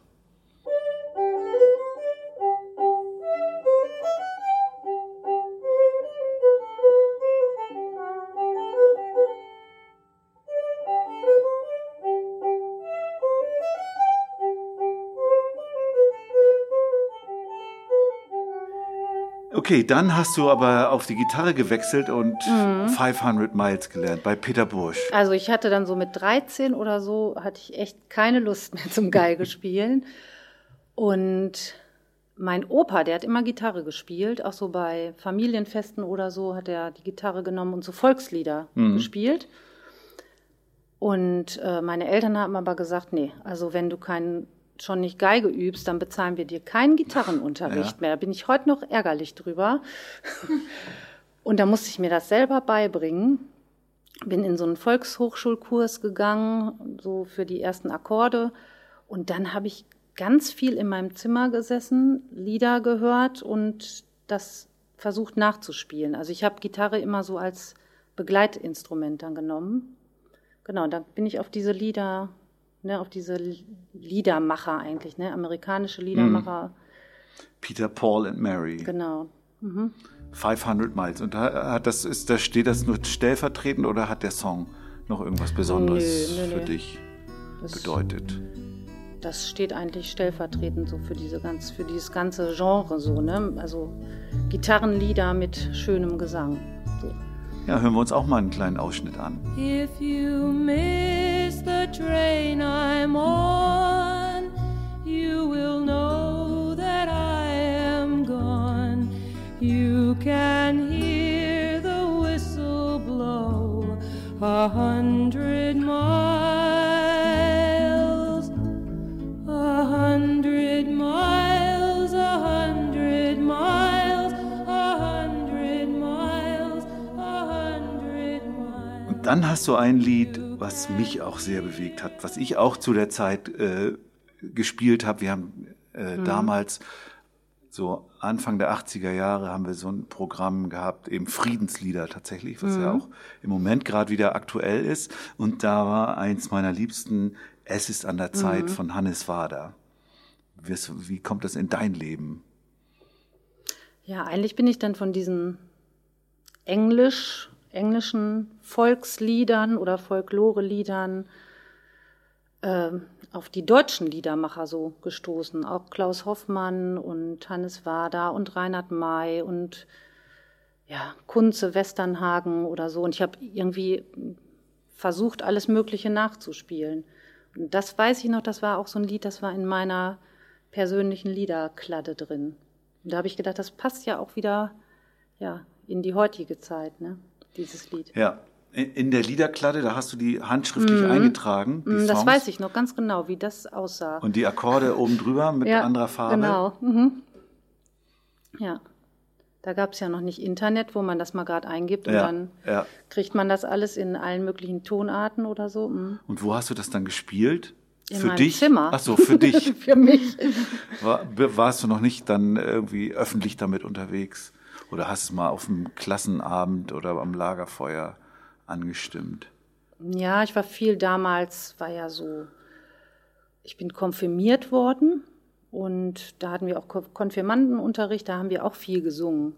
Okay, dann hast du aber auf die Gitarre gewechselt und mhm. 500 Miles gelernt bei Peter Bursch. Also ich hatte dann so mit 13 oder so, hatte ich echt keine Lust mehr zum Geige spielen. Und mein Opa, der hat immer Gitarre gespielt, auch so bei Familienfesten oder so, hat er die Gitarre genommen und so Volkslieder mhm. gespielt. Und äh, meine Eltern haben aber gesagt, nee, also wenn du keinen schon nicht Geige übst, dann bezahlen wir dir keinen Gitarrenunterricht ja. mehr. Da bin ich heute noch ärgerlich drüber. Und da musste ich mir das selber beibringen. Bin in so einen Volkshochschulkurs gegangen, so für die ersten Akkorde. Und dann habe ich ganz viel in meinem Zimmer gesessen, Lieder gehört und das versucht nachzuspielen. Also ich habe Gitarre immer so als Begleitinstrument dann genommen. Genau, da bin ich auf diese Lieder ne, auf diese Liedermacher eigentlich, ne, amerikanische Liedermacher. Peter, Paul and Mary. Genau. Mhm. 500 Miles. Und da, hat das, ist, da steht das nur stellvertretend oder hat der Song noch irgendwas Besonderes nö, nö, für nö. dich das, bedeutet? Das steht eigentlich stellvertretend so für diese ganz, für dieses ganze Genre so, ne? Also Gitarrenlieder mit schönem Gesang. So. Ja, hören wir uns auch mal einen kleinen Ausschnitt an. If you miss the train I'm on, you will know that I am gone. You can hear the whistle blow a hundred Dann hast du ein Lied, was mich auch sehr bewegt hat, was ich auch zu der Zeit äh, gespielt habe. Wir haben äh, mhm. damals so Anfang der 80er Jahre haben wir so ein Programm gehabt, eben Friedenslieder tatsächlich, was mhm. ja auch im Moment gerade wieder aktuell ist. Und da war eins meiner liebsten Es ist an der Zeit mhm. von Hannes Wader. Wie kommt das in dein Leben? Ja, eigentlich bin ich dann von diesen Englisch englischen Volksliedern oder Folkloreliedern äh, auf die deutschen Liedermacher so gestoßen. Auch Klaus Hoffmann und Hannes Wader und Reinhard May und ja, Kunze Westernhagen oder so. Und ich habe irgendwie versucht, alles Mögliche nachzuspielen. Und das weiß ich noch, das war auch so ein Lied, das war in meiner persönlichen Liederkladde drin. Und da habe ich gedacht, das passt ja auch wieder ja, in die heutige Zeit. Ne? Dieses Lied. Ja, In der Liederkladde, da hast du die handschriftlich eingetragen. Die Mm, Das Songs. weiß ich noch ganz genau, wie das aussah. Und die Akkorde oben drüber mit anderer Farbe. Genau. Mhm. Ja. Da gab es ja noch nicht Internet, wo man das mal gerade eingibt und Ja, dann ja. kriegt man das alles in allen möglichen Tonarten oder so. Mhm. Und wo hast du das dann gespielt? In für meinem dich? Zimmer. Ach so, für dich. Für mich. War, warst du noch nicht dann irgendwie öffentlich damit unterwegs? Oder hast du es mal auf dem Klassenabend oder am Lagerfeuer angestimmt? Ja, ich war viel damals, war ja so, ich bin konfirmiert worden und da hatten wir auch Ko- Konfirmandenunterricht, da haben wir auch viel gesungen.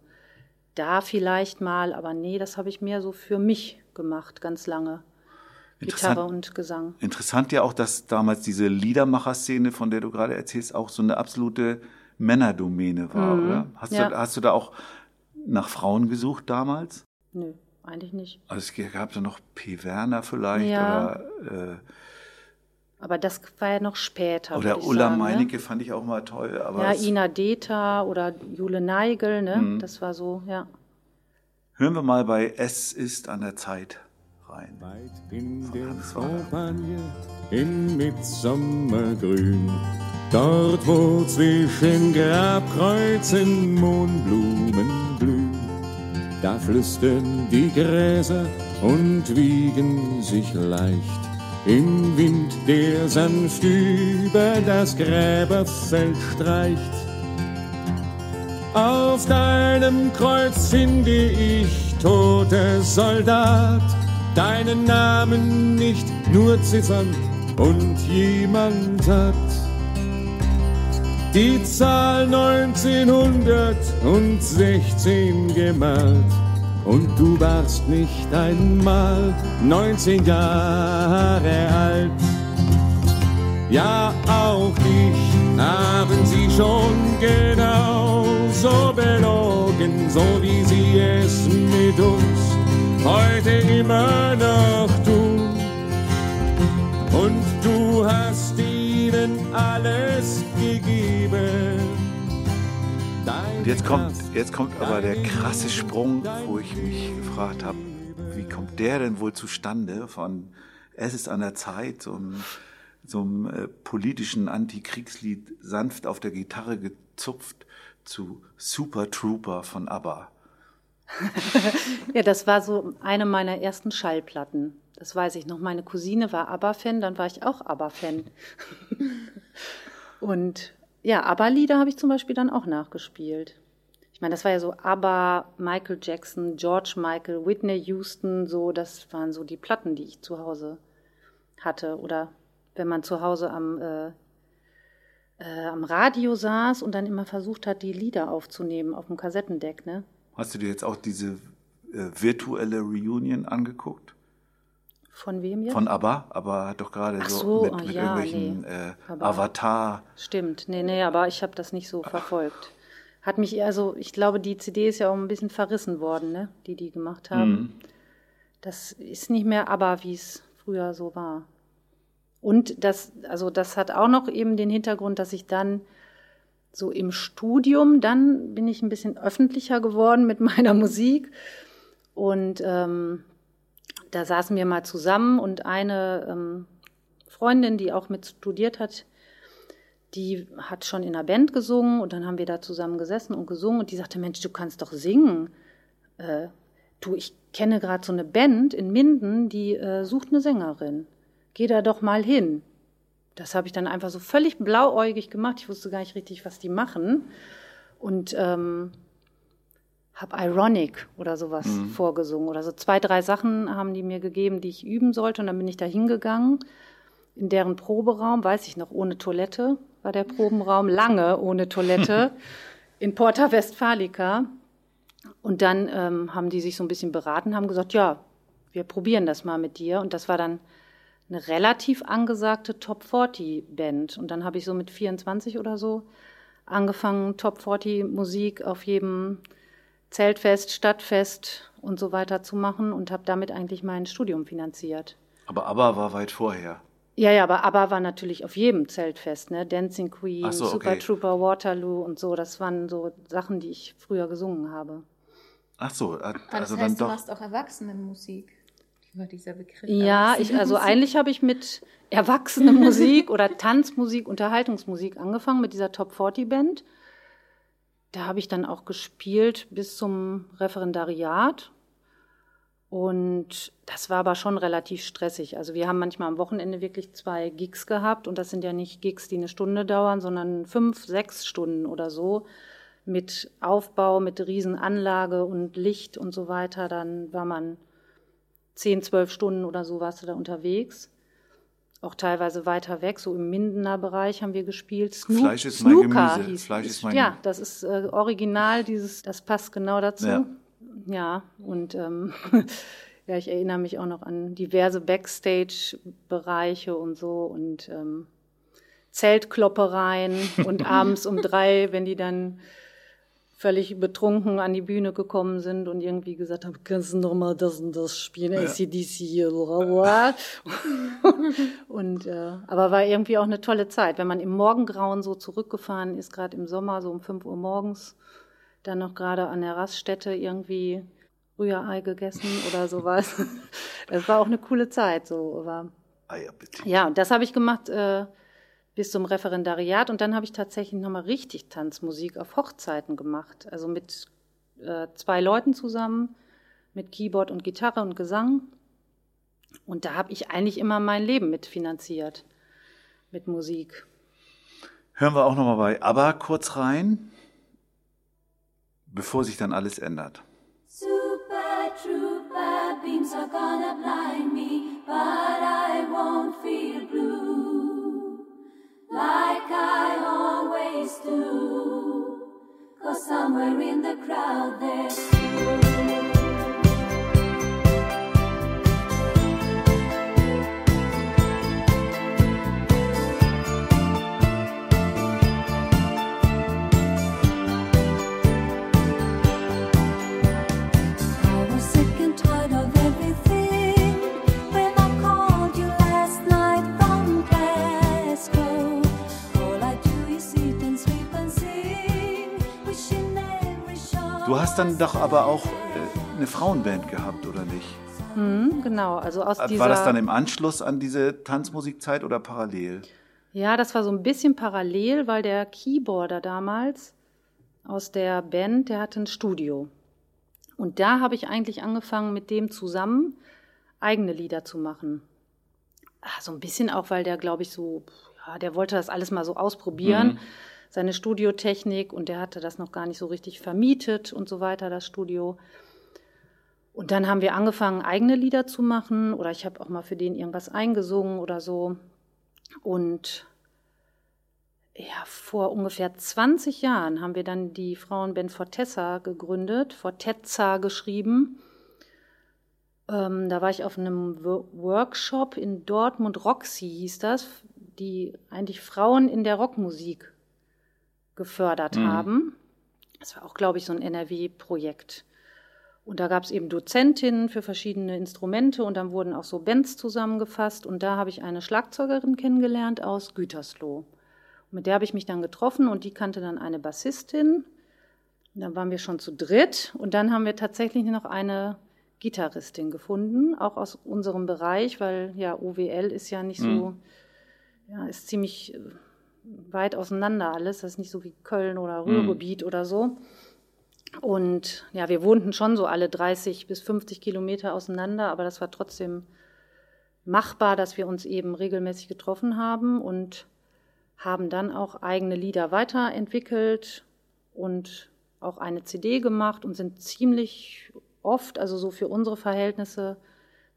Da vielleicht mal, aber nee, das habe ich mehr so für mich gemacht, ganz lange. Gitarre und Gesang. Interessant ja auch, dass damals diese Liedermacher-Szene, von der du gerade erzählst, auch so eine absolute Männerdomäne war, oder? Hast, Mhm. Ja. du, hast du da auch nach Frauen gesucht damals? Nö, eigentlich nicht. Also es gab da noch P. Werner vielleicht Ja. oder, Aber das war ja noch später. äh, oder Ulla sagen, Meinecke fand ich auch mal toll. Aber Ne? Ja, Ina Deta oder Jule Neigel, ne? Mhm. Das war so, ja. hören wir mal bei Es ist an der Zeit rein. Weit in der. Champagne, in Mitsommergrün, dort wo zwischen Grabkreuzen Mohnblumen da flüstern die Gräser und wiegen sich leicht im Wind, der sanft über das Gräberfeld streicht. Auf deinem Kreuz finde ich, toter Soldat, deinen Namen nicht nur Ziffern und jemand hat die Zahl 1916 gemalt. Und du warst nicht einmal 19 Jahre alt. Ja, auch dich haben sie schon genau so belogen, so wie sie es mit uns heute immer noch tun. Und du hast ihnen alles jetzt kommt, jetzt kommt aber der krasse Sprung, wo ich mich gefragt habe, wie kommt der denn wohl zustande von Es ist an der Zeit, so einem, äh, politischen Antikriegslied sanft auf der Gitarre gezupft zu Super Trooper von ABBA. Ja, das war so eine meiner ersten Schallplatten. Das weiß ich noch. Meine Cousine war ABBA-Fan, dann war ich auch ABBA-Fan. Und ja, ABBA-Lieder habe ich zum Beispiel dann auch nachgespielt. Ich meine, das war ja so ABBA, Michael Jackson, George Michael, Whitney Houston, so, das waren so die Platten, die ich zu Hause hatte. Oder wenn man zu Hause am, äh, äh, am Radio saß und dann immer versucht hat, die Lieder aufzunehmen auf dem Kassettendeck, ne? Hast du dir jetzt auch diese äh, virtuelle Reunion angeguckt? Von wem jetzt? Von ABBA, aber hat doch gerade so, so, mit, mit ja, irgendwelchen nee. äh, Avatar. Stimmt, nee, nee, aber ich habe das nicht so verfolgt. Hat mich, also ich glaube, die CD ist ja auch ein bisschen verrissen worden, ne, die die gemacht haben. Mhm. Das ist nicht mehr aber, wie es früher so war. Und das, also das hat auch noch eben den Hintergrund, dass ich dann so im Studium, dann bin ich ein bisschen öffentlicher geworden mit meiner Musik. Und ähm, da saßen wir mal zusammen und eine ähm, Freundin, die auch mit studiert hat, die hat schon in einer Band gesungen und dann haben wir da zusammen gesessen und gesungen und die sagte, Mensch, du kannst doch singen. Äh, du, ich kenne gerade so eine Band in Minden, die äh, sucht eine Sängerin. Geh da doch mal hin. Das habe ich dann einfach so völlig blauäugig gemacht. Ich wusste gar nicht richtig, was die machen. Und ähm, habe Ironic oder sowas vorgesungen. Oder so zwei, drei Sachen haben die mir gegeben, die ich üben sollte. Und dann bin ich da hingegangen. In deren Proberaum, weiß ich noch, ohne Toilette war der Probenraum, lange ohne Toilette, in Porta Westfalica. Und dann ähm, haben die sich so ein bisschen beraten, haben gesagt, ja, wir probieren das mal mit dir. Und das war dann eine relativ angesagte Top 40 Band. Und dann habe ich so mit 24 oder so angefangen, Top 40 Musik auf jedem Zeltfest, Stadtfest und so weiter zu machen und habe damit eigentlich mein Studium finanziert. Aber ABBA war weit vorher. Ja, ja, aber ABBA war natürlich auf jedem Zeltfest, ne? Dancing Queen, so, Super okay. Trooper, Waterloo und so. Das waren so Sachen, die ich früher gesungen habe. Ach so, äh, Ah, das also heißt, dann du doch. machst auch Erwachsenenmusik. War dieser Begriff. Ja, ich, also eigentlich habe ich mit Erwachsene-Musik oder Tanzmusik, Unterhaltungsmusik angefangen mit dieser Top 40 Band. Da habe ich dann auch gespielt bis zum Referendariat. Und das war aber schon relativ stressig. Also wir haben manchmal am Wochenende wirklich zwei Gigs gehabt und das sind ja nicht Gigs, die eine Stunde dauern, sondern fünf, sechs Stunden oder so mit Aufbau, mit Riesenanlage und Licht und so weiter. Dann war man zehn, zwölf Stunden oder so warst du da unterwegs. Auch teilweise weiter weg, so im Mindener Bereich haben wir gespielt. Snook, Fleisch ist mein Snooker Gemüse. hieß Fleisch ist mein Ja, das ist äh, original, dieses, das passt genau dazu. Ja. Ja, und ähm, ja, ich erinnere mich auch noch an diverse Backstage-Bereiche und so und ähm, Zeltkloppereien und abends um drei, wenn die dann völlig betrunken an die Bühne gekommen sind und irgendwie gesagt haben, kannst du noch mal das und das spielen, ACDC hier, bla, bla. und äh, aber war irgendwie auch eine tolle Zeit, wenn man im Morgengrauen so zurückgefahren ist, gerade im Sommer, so um 5 Uhr morgens, dann noch gerade an der Raststätte irgendwie Rührei gegessen oder sowas. Das war auch eine coole Zeit, so, aber Eierbetrieb. ja, und das habe ich gemacht äh, bis zum Referendariat und dann habe ich tatsächlich nochmal richtig Tanzmusik auf Hochzeiten gemacht. Also mit äh, zwei Leuten zusammen, mit Keyboard und Gitarre und Gesang. Und da habe ich eigentlich immer mein Leben mitfinanziert mit Musik. Hören wir auch nochmal bei ABBA kurz rein, bevor sich dann alles ändert. Super trooper beams are gonna blind me, but I like I always do. Cause somewhere in the crowd there's you. Du hast dann doch aber auch äh, eine Frauenband gehabt, oder nicht? Hm, genau, also aus dieser... War das dann im Anschluss an diese Tanzmusikzeit oder parallel? Ja, das war so ein bisschen parallel, weil der Keyboarder damals aus der Band, der hatte ein Studio. Und da habe ich eigentlich angefangen, mit dem zusammen eigene Lieder zu machen. Ah, So ein bisschen auch, weil der, glaube ich, so, ja, der wollte das alles mal so ausprobieren, seine Studiotechnik, und der hatte das noch gar nicht so richtig vermietet und so weiter, das Studio. Und dann haben wir angefangen, eigene Lieder zu machen, oder ich habe auch mal für den irgendwas eingesungen oder so. Und ja, vor ungefähr 20 Jahren haben wir dann die Frauenband Fortessa gegründet, Fortezza geschrieben. Ähm, da war ich auf einem Wo- Workshop in Dortmund, Roxy hieß das, die eigentlich Frauen in der Rockmusik gefördert haben. Das war auch, glaube ich, so ein NRW-Projekt. Und da gab es eben Dozentinnen für verschiedene Instrumente und dann wurden auch so Bands zusammengefasst. Und da habe ich eine Schlagzeugerin kennengelernt aus Gütersloh. Und mit der habe ich mich dann getroffen und die kannte dann eine Bassistin. Und dann waren wir schon zu dritt und dann haben wir tatsächlich noch eine Gitarristin gefunden, auch aus unserem Bereich, weil ja OWL ist ja nicht so, ja, ist ziemlich äh, weit auseinander alles. Das ist nicht so wie Köln oder Ruhrgebiet oder so. Und ja, wir wohnten schon so alle 30 bis 50 Kilometer auseinander, aber das war trotzdem machbar, dass wir uns eben regelmäßig getroffen haben und haben dann auch eigene Lieder weiterentwickelt und auch eine CD gemacht und sind ziemlich oft, also so für unsere Verhältnisse,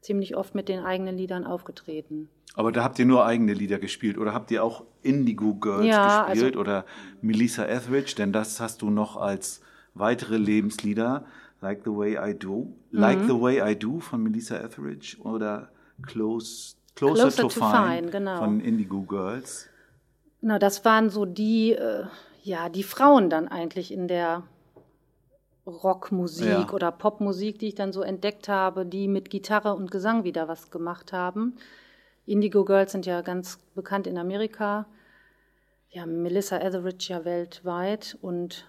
ziemlich oft mit den eigenen Liedern aufgetreten. Aber da habt ihr nur eigene Lieder gespielt oder habt ihr auch Indigo Girls Ja, gespielt also- oder Melissa Etheridge? Denn das hast du noch als weitere Lebenslieder. Like the Way I Do. Like Mhm. the Way I Do von Melissa Etheridge oder Close, Closer, Closer to, to Fine, Fine, genau. von Indigo Girls. Na, das waren so die, äh, ja, die Frauen dann eigentlich in der Rockmusik Ja. oder Popmusik, die ich dann so entdeckt habe, die mit Gitarre und Gesang wieder was gemacht haben. Indigo Girls sind ja ganz bekannt in Amerika. Ja, Melissa Etheridge ja weltweit und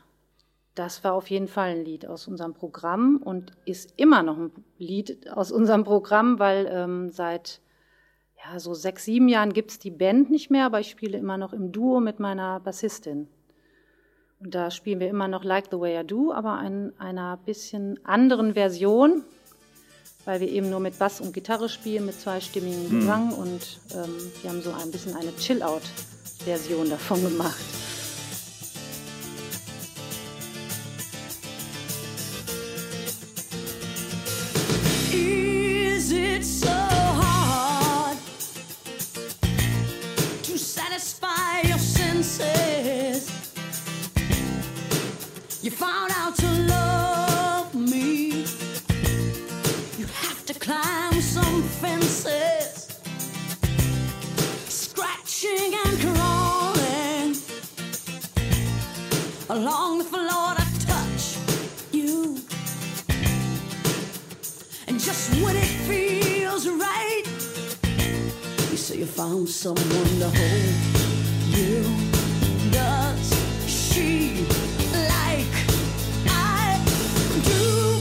Das war auf jeden Fall ein Lied aus unserem Programm und ist immer noch ein Lied aus unserem Programm, weil ähm, seit ja, so sechs, sieben Jahren gibt es die Band nicht mehr, aber ich spiele immer noch im Duo mit meiner Bassistin. Und da spielen wir immer noch Like the Way I Do, aber in einer bisschen anderen Version, weil wir eben nur mit Bass und Gitarre spielen, mit zweistimmigem Gesang und ähm, wir haben so ein bisschen eine Chill-Out-Version davon gemacht. Is it so hard to satisfy your senses? You found out climb some fences, scratching and crawling along the floor to touch you. And just when it feels right, you say you found someone to hold you. Does she like I do,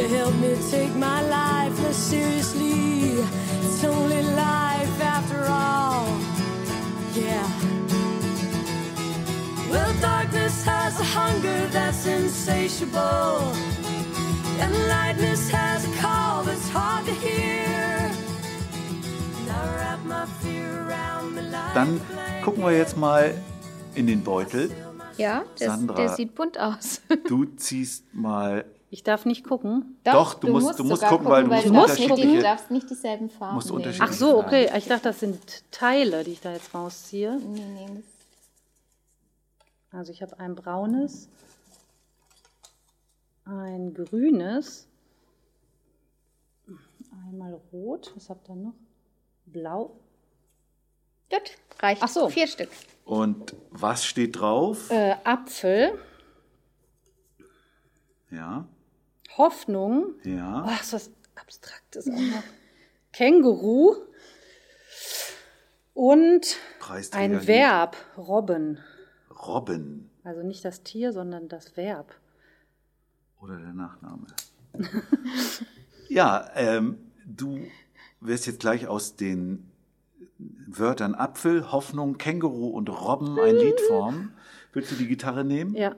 to help me take my life less seriously. It's only life after all. Yeah. Well, darkness has a hunger that's insatiable. And lightness has a call that's hard to hear. I wrap my fear around me like Dann gucken wir jetzt mal in den Beutel. Ja, der, Sandra. der sieht bunt aus. Du ziehst mal, Ich darf nicht gucken. Doch, du musst- du musst gucken, weil du musst darfst nicht, unterschiedliche- du darfst nicht dieselben Farben musst nehmen. unterschiedliche- Ach so, okay. Ich dachte, das sind Teile, die ich da jetzt rausziehe. Nee, nee, Also ich habe ein braunes, ein grünes, einmal rot. Was habt ihr noch? Blau. Gut, reicht. Ach so. Vier Stück. Und was steht drauf? Äh, Apfel, Ja, Hoffnung. Oh, ja. das ist was Abstraktes auch noch. Känguru. Und ein. Verb, Robben. Robin Also nicht das Tier, sondern das Verb. oder der Nachname. ja, ähm, du wirst jetzt gleich aus den Wörtern Apfel, Hoffnung, Känguru und Robben ein Lied formen. Willst du die Gitarre nehmen? Ja.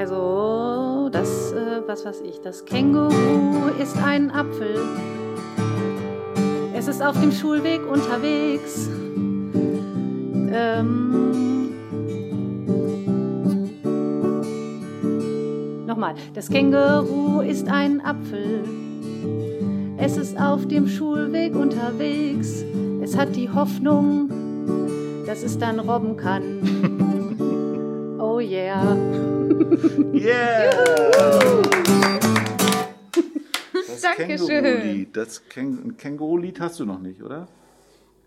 Also, das, äh, was weiß ich, das Känguru ist ein Apfel. Es ist auf dem Schulweg unterwegs. Ähm, nochmal, das Känguru ist ein Apfel. Es ist auf dem Schulweg unterwegs. Es hat die Hoffnung, dass es dann robben kann. Oh yeah. Yeah! Das Dankeschön. Känguru-Lied. Das Käng ein Känguru-Lied hast du noch nicht, oder?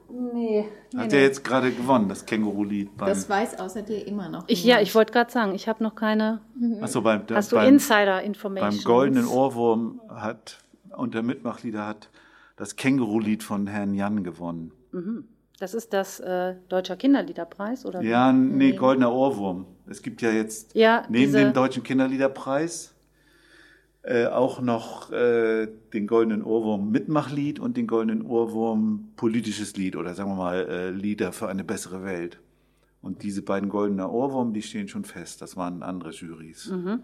Nee. Hat der jetzt gerade gewonnen, das Känguru-Lied. Das weiß außer dir immer noch. Ich, ja, ich wollte gerade sagen, ich habe noch keine. Achso, beim, Hast du Insider-Information? beim Goldenen Ohrwurm hat unter Mitmachlieder hat das Känguru-Lied von Herrn Jan gewonnen. Das ist das äh, Deutscher Kinderliederpreis, oder? Ja, nee, Goldener Ohrwurm. Es gibt ja jetzt Ja, neben dem Deutschen Kinderliederpreis äh, auch noch äh, den Goldenen Ohrwurm Mitmachlied und den Goldenen Ohrwurm politisches Lied oder sagen wir mal äh, Lieder für eine bessere Welt. Und diese beiden Goldener Ohrwurm, die stehen schon fest. Das waren andere Jurys. Mhm.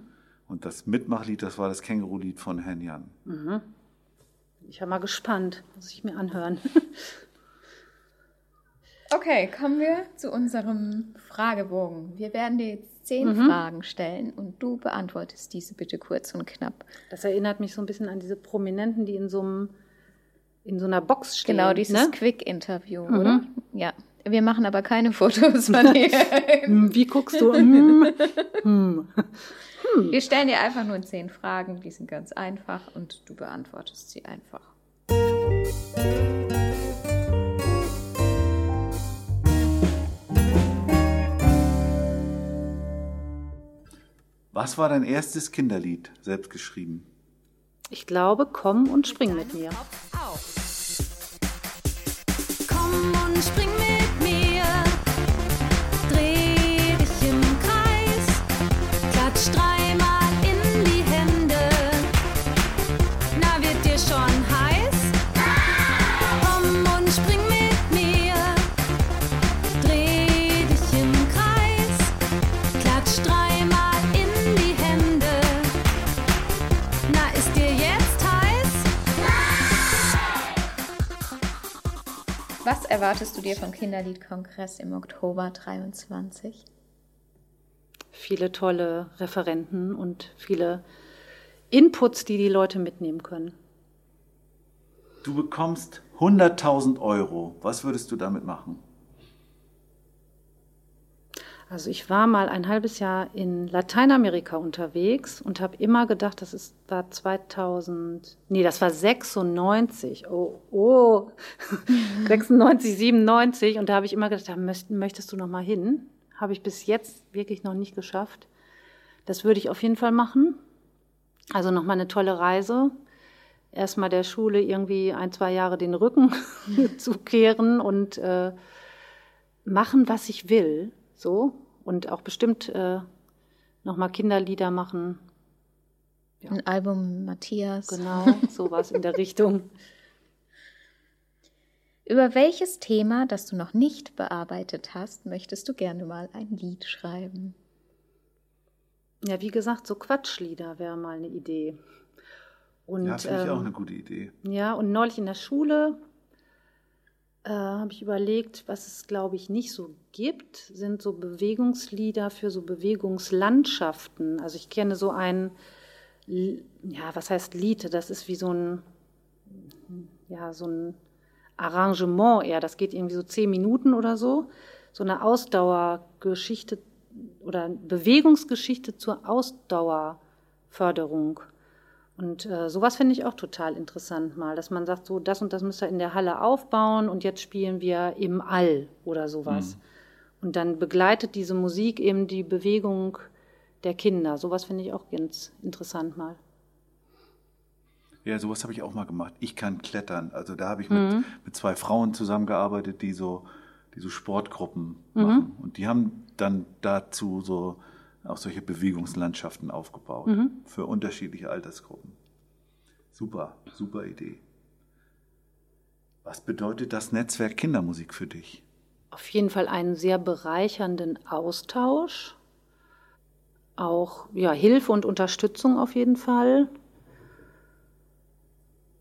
Und das Mitmachlied, das war das Känguru-Lied von Herrn Jan. Ich war mal gespannt. Muss ich mir anhören. Okay, kommen wir zu unserem Fragebogen. Wir werden dir jetzt zehn Mhm. Fragen stellen und du beantwortest diese bitte kurz und knapp. Das erinnert mich so ein bisschen an diese Prominenten, die in so einem in so einer Box stehen. Genau, dieses ne? Quick-Interview, Mhm. oder? Ja. Wir machen aber keine Fotos von dir. Hm, Wie guckst du? Hm. Hm. Wir stellen dir einfach nur zehn Fragen, die sind ganz einfach und du beantwortest sie einfach. Was war dein erstes Kinderlied, selbst geschrieben? Ich glaube, komm und spring mit mir. Komm und spring mit mir, erwartest du dir vom Kinderliedkongress im Oktober 23? Viele tolle Referenten und viele Inputs, die die Leute mitnehmen können. Du bekommst 100.000 Euro. Was würdest du damit machen? Also ich war mal ein halbes Jahr in Lateinamerika unterwegs und habe immer gedacht, das ist, war 2000, nee, das war 96, oh, oh, 96, 97 und da habe ich immer gedacht, da möcht- möchtest du noch mal hin? Habe ich bis jetzt wirklich noch nicht geschafft. Das würde ich auf jeden Fall machen. Also noch mal eine tolle Reise. Erstmal der Schule irgendwie ein, zwei Jahre den Rücken zukehren und äh, machen, was ich will, so und auch bestimmt äh, nochmal Kinderlieder machen, Ein Album Matthias. genau, sowas in der Richtung. Über welches Thema, das du noch nicht bearbeitet hast, möchtest du gerne mal ein Lied schreiben? Ja, wie gesagt, so Quatschlieder wäre mal eine Idee. Und, ja, finde ich ähm, auch eine gute Idee. Ja, und neulich in der Schule äh, habe ich überlegt, was es, glaube ich, nicht so gibt, sind so Bewegungslieder für so Bewegungslandschaften. Also ich kenne so ein, ja, was heißt Lied? Das ist wie so ein, ja, so ein Arrangement eher. Das geht irgendwie so zehn Minuten oder so. So eine Ausdauergeschichte oder Bewegungsgeschichte zur Ausdauerförderung. Und äh, sowas finde ich auch total interessant mal, dass man sagt, so das und das müsst ihr in der Halle aufbauen und jetzt spielen wir im All oder sowas. Und dann begleitet diese Musik eben die Bewegung der Kinder. Sowas finde ich auch ganz interessant mal. Ja, sowas habe ich auch mal gemacht. Ich kann klettern. Also da habe ich mit, mit zwei Frauen zusammengearbeitet, die so, die so Sportgruppen machen. Und die haben dann dazu so auch solche Bewegungslandschaften aufgebaut für unterschiedliche Altersgruppen. Super, super Idee. Was bedeutet das Netzwerk Kindermusik für dich? Auf jeden Fall einen sehr bereichernden Austausch. Auch ja, Hilfe und Unterstützung auf jeden Fall.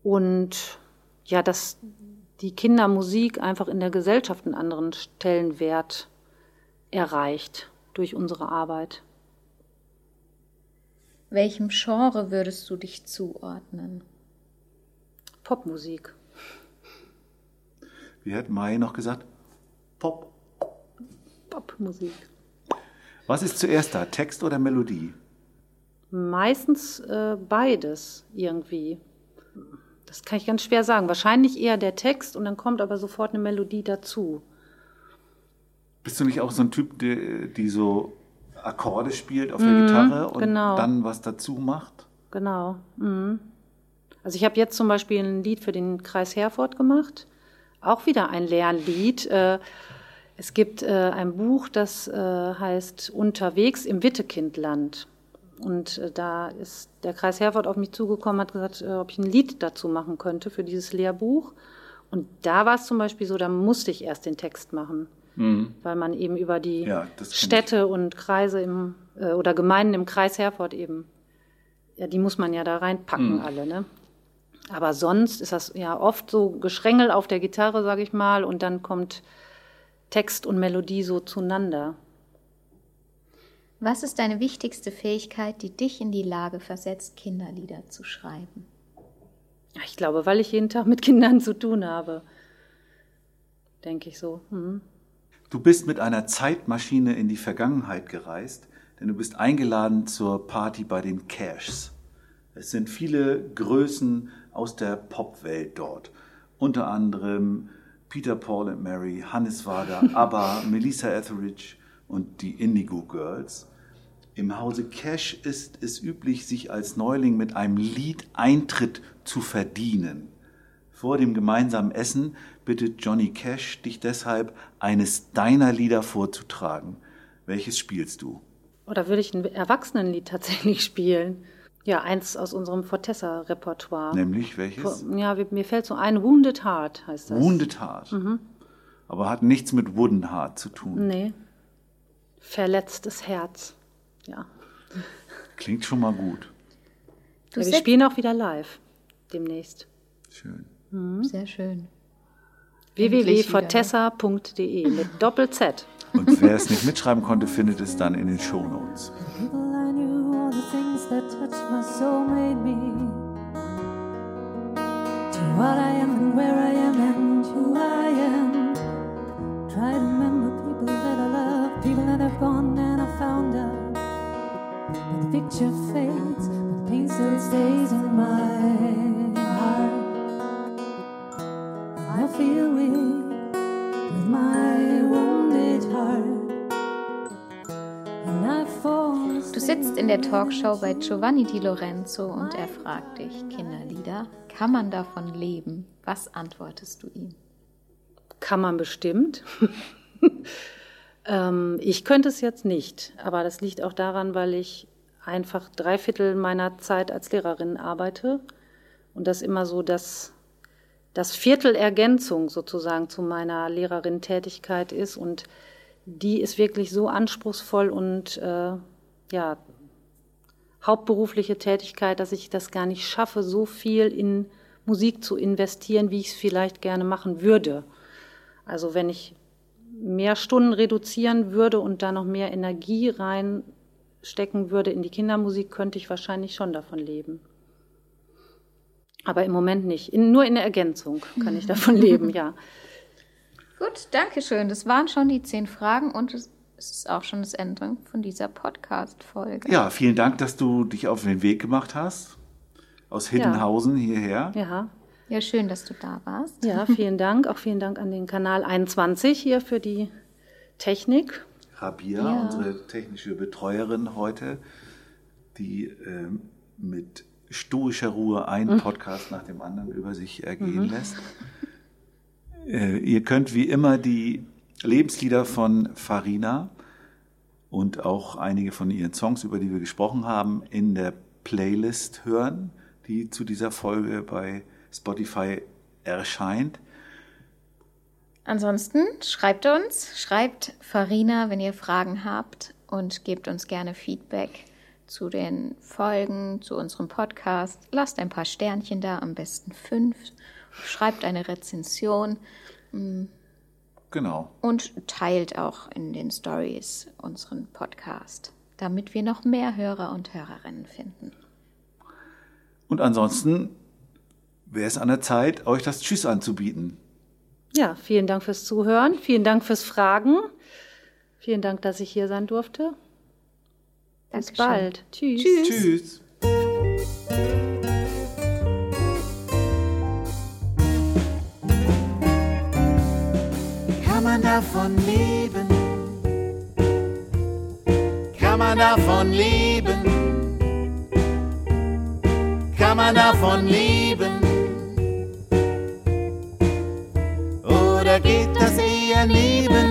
Und ja, dass die Kindermusik einfach in der Gesellschaft einen anderen Stellenwert erreicht durch unsere Arbeit. Welchem Genre würdest du dich zuordnen? Popmusik. Wie hat Mai noch gesagt? Pop. Popmusik. Was ist zuerst da, Text oder Melodie? Meistens äh, beides irgendwie. Das kann ich ganz schwer sagen. Wahrscheinlich eher der Text und dann kommt aber sofort eine Melodie dazu. Bist du nicht auch so ein Typ, die, die so Akkorde spielt auf der Gitarre und genau. dann was dazu macht? Genau. Mhm. Also ich habe jetzt zum Beispiel ein Lied für den Kreis Herford gemacht. Auch wieder ein Lernlied. Äh, Es gibt äh, ein Buch, das äh, heißt Unterwegs im Wittekindland. Und da ist der Kreis Herford auf mich zugekommen, hat gesagt, ob ich ein Lied dazu machen könnte für dieses Lehrbuch. Und da war es zum Beispiel so, da musste ich erst den Text machen, weil man eben über die Ja. Städte und Kreise im, äh, oder Gemeinden im Kreis Herford eben, ja, die muss man ja da reinpacken alle, ne? Aber sonst ist das ja oft so Geschrängel auf der Gitarre, sage ich mal, und dann kommt Text und Melodie so zueinander. Was ist deine wichtigste Fähigkeit, die dich in die Lage versetzt, Kinderlieder zu schreiben? Ich glaube, weil ich jeden Tag mit Kindern zu tun habe. Denke ich so. Mhm. Du bist mit einer Zeitmaschine in die Vergangenheit gereist, denn du bist eingeladen zur Party bei den Cashs. Es sind viele Größen aus der Popwelt dort. Unter anderem Peter Paul and Mary, Hannes Wader, ABBA, Melissa Etheridge und die Indigo Girls. Im Hause Cash ist es üblich, sich als Neuling mit einem Lied Eintritt zu verdienen. Vor dem gemeinsamen Essen bittet Johnny Cash dich deshalb, eines deiner Lieder vorzutragen. Welches spielst du? Oder würde ich ein Erwachsenenlied tatsächlich spielen? Ja, eins aus unserem Fortessa-Repertoire. Nämlich welches? Ja, mir fällt so ein Wounded Heart heißt das. Wounded Heart. Aber hat nichts mit Wooden Heart zu tun. Nee. Verletztes Herz. Ja. Klingt schon mal gut. Ja wir spielen auch wieder live demnächst. Schön. Sehr schön. www.fortessa.de mit Doppel-Z. Und wer es nicht mitschreiben konnte, findet es dann in den Shownotes. People I knew, all the things that touched my soul made me to what I am and where I am and who I am. Try to remember people that I love, people that have gone and I found out. But the picture fades, but the pain still stays in my feel weak with my wounded heart. And I fall Du sitzt in der Talkshow bei Giovanni Di Lorenzo und er fragt dich, Kinderlieder, kann man davon leben? Was antwortest du ihm? Kann man bestimmt. ähm, ich könnte es jetzt nicht, aber das liegt auch daran, weil ich einfach drei Viertel meiner Zeit als Lehrerin arbeite und das immer so das, das Viertel Ergänzung sozusagen zu meiner Lehrerin-Tätigkeit ist und die ist wirklich so anspruchsvoll und äh, ja, hauptberufliche Tätigkeit, dass ich das gar nicht schaffe, so viel in Musik zu investieren, wie ich es vielleicht gerne machen würde. Also wenn ich mehr Stunden reduzieren würde und da noch mehr Energie reinstecken würde in die Kindermusik, könnte ich wahrscheinlich schon davon leben. Aber im Moment nicht. In, nur in der Ergänzung kann ich davon leben, ja. Gut, danke schön. Das waren schon die zehn Fragen und es ist auch schon das Ende von dieser Podcast-Folge. Ja, vielen Dank, dass du dich auf den Weg gemacht hast. Aus Hiddenhausen hierher. Ja, Ja, schön, dass du da warst. ja, vielen Dank. Auch vielen Dank an den Kanal 21 hier für die Technik. Rabia, Ja. unsere technische Betreuerin heute, die ähm, mit stoischer Ruhe einen Podcast nach dem anderen über sich ergehen lässt. Äh, ihr könnt wie immer die Lebenslieder von Farina und auch einige von ihren Songs, über die wir gesprochen haben, in der Playlist hören, die zu dieser Folge bei Spotify erscheint. Ansonsten schreibt uns, schreibt Farina, wenn ihr Fragen habt und gebt uns gerne Feedback zu den Folgen, zu unserem Podcast. Lasst ein paar Sternchen da, am besten fünf. Schreibt eine Rezension Genau. und teilt auch in den Stories unseren Podcast, damit wir noch mehr Hörer und Hörerinnen finden. Und ansonsten wäre es an der Zeit, euch das Tschüss anzubieten. Ja, vielen Dank fürs Zuhören. Vielen Dank fürs Fragen. Vielen Dank, dass ich hier sein durfte. Dankeschön. Bald. Tschüss. Tschüss. Tschüss. Kann man davon leben? Kann man davon leben? Kann man davon leben? Oder geht das eher neben?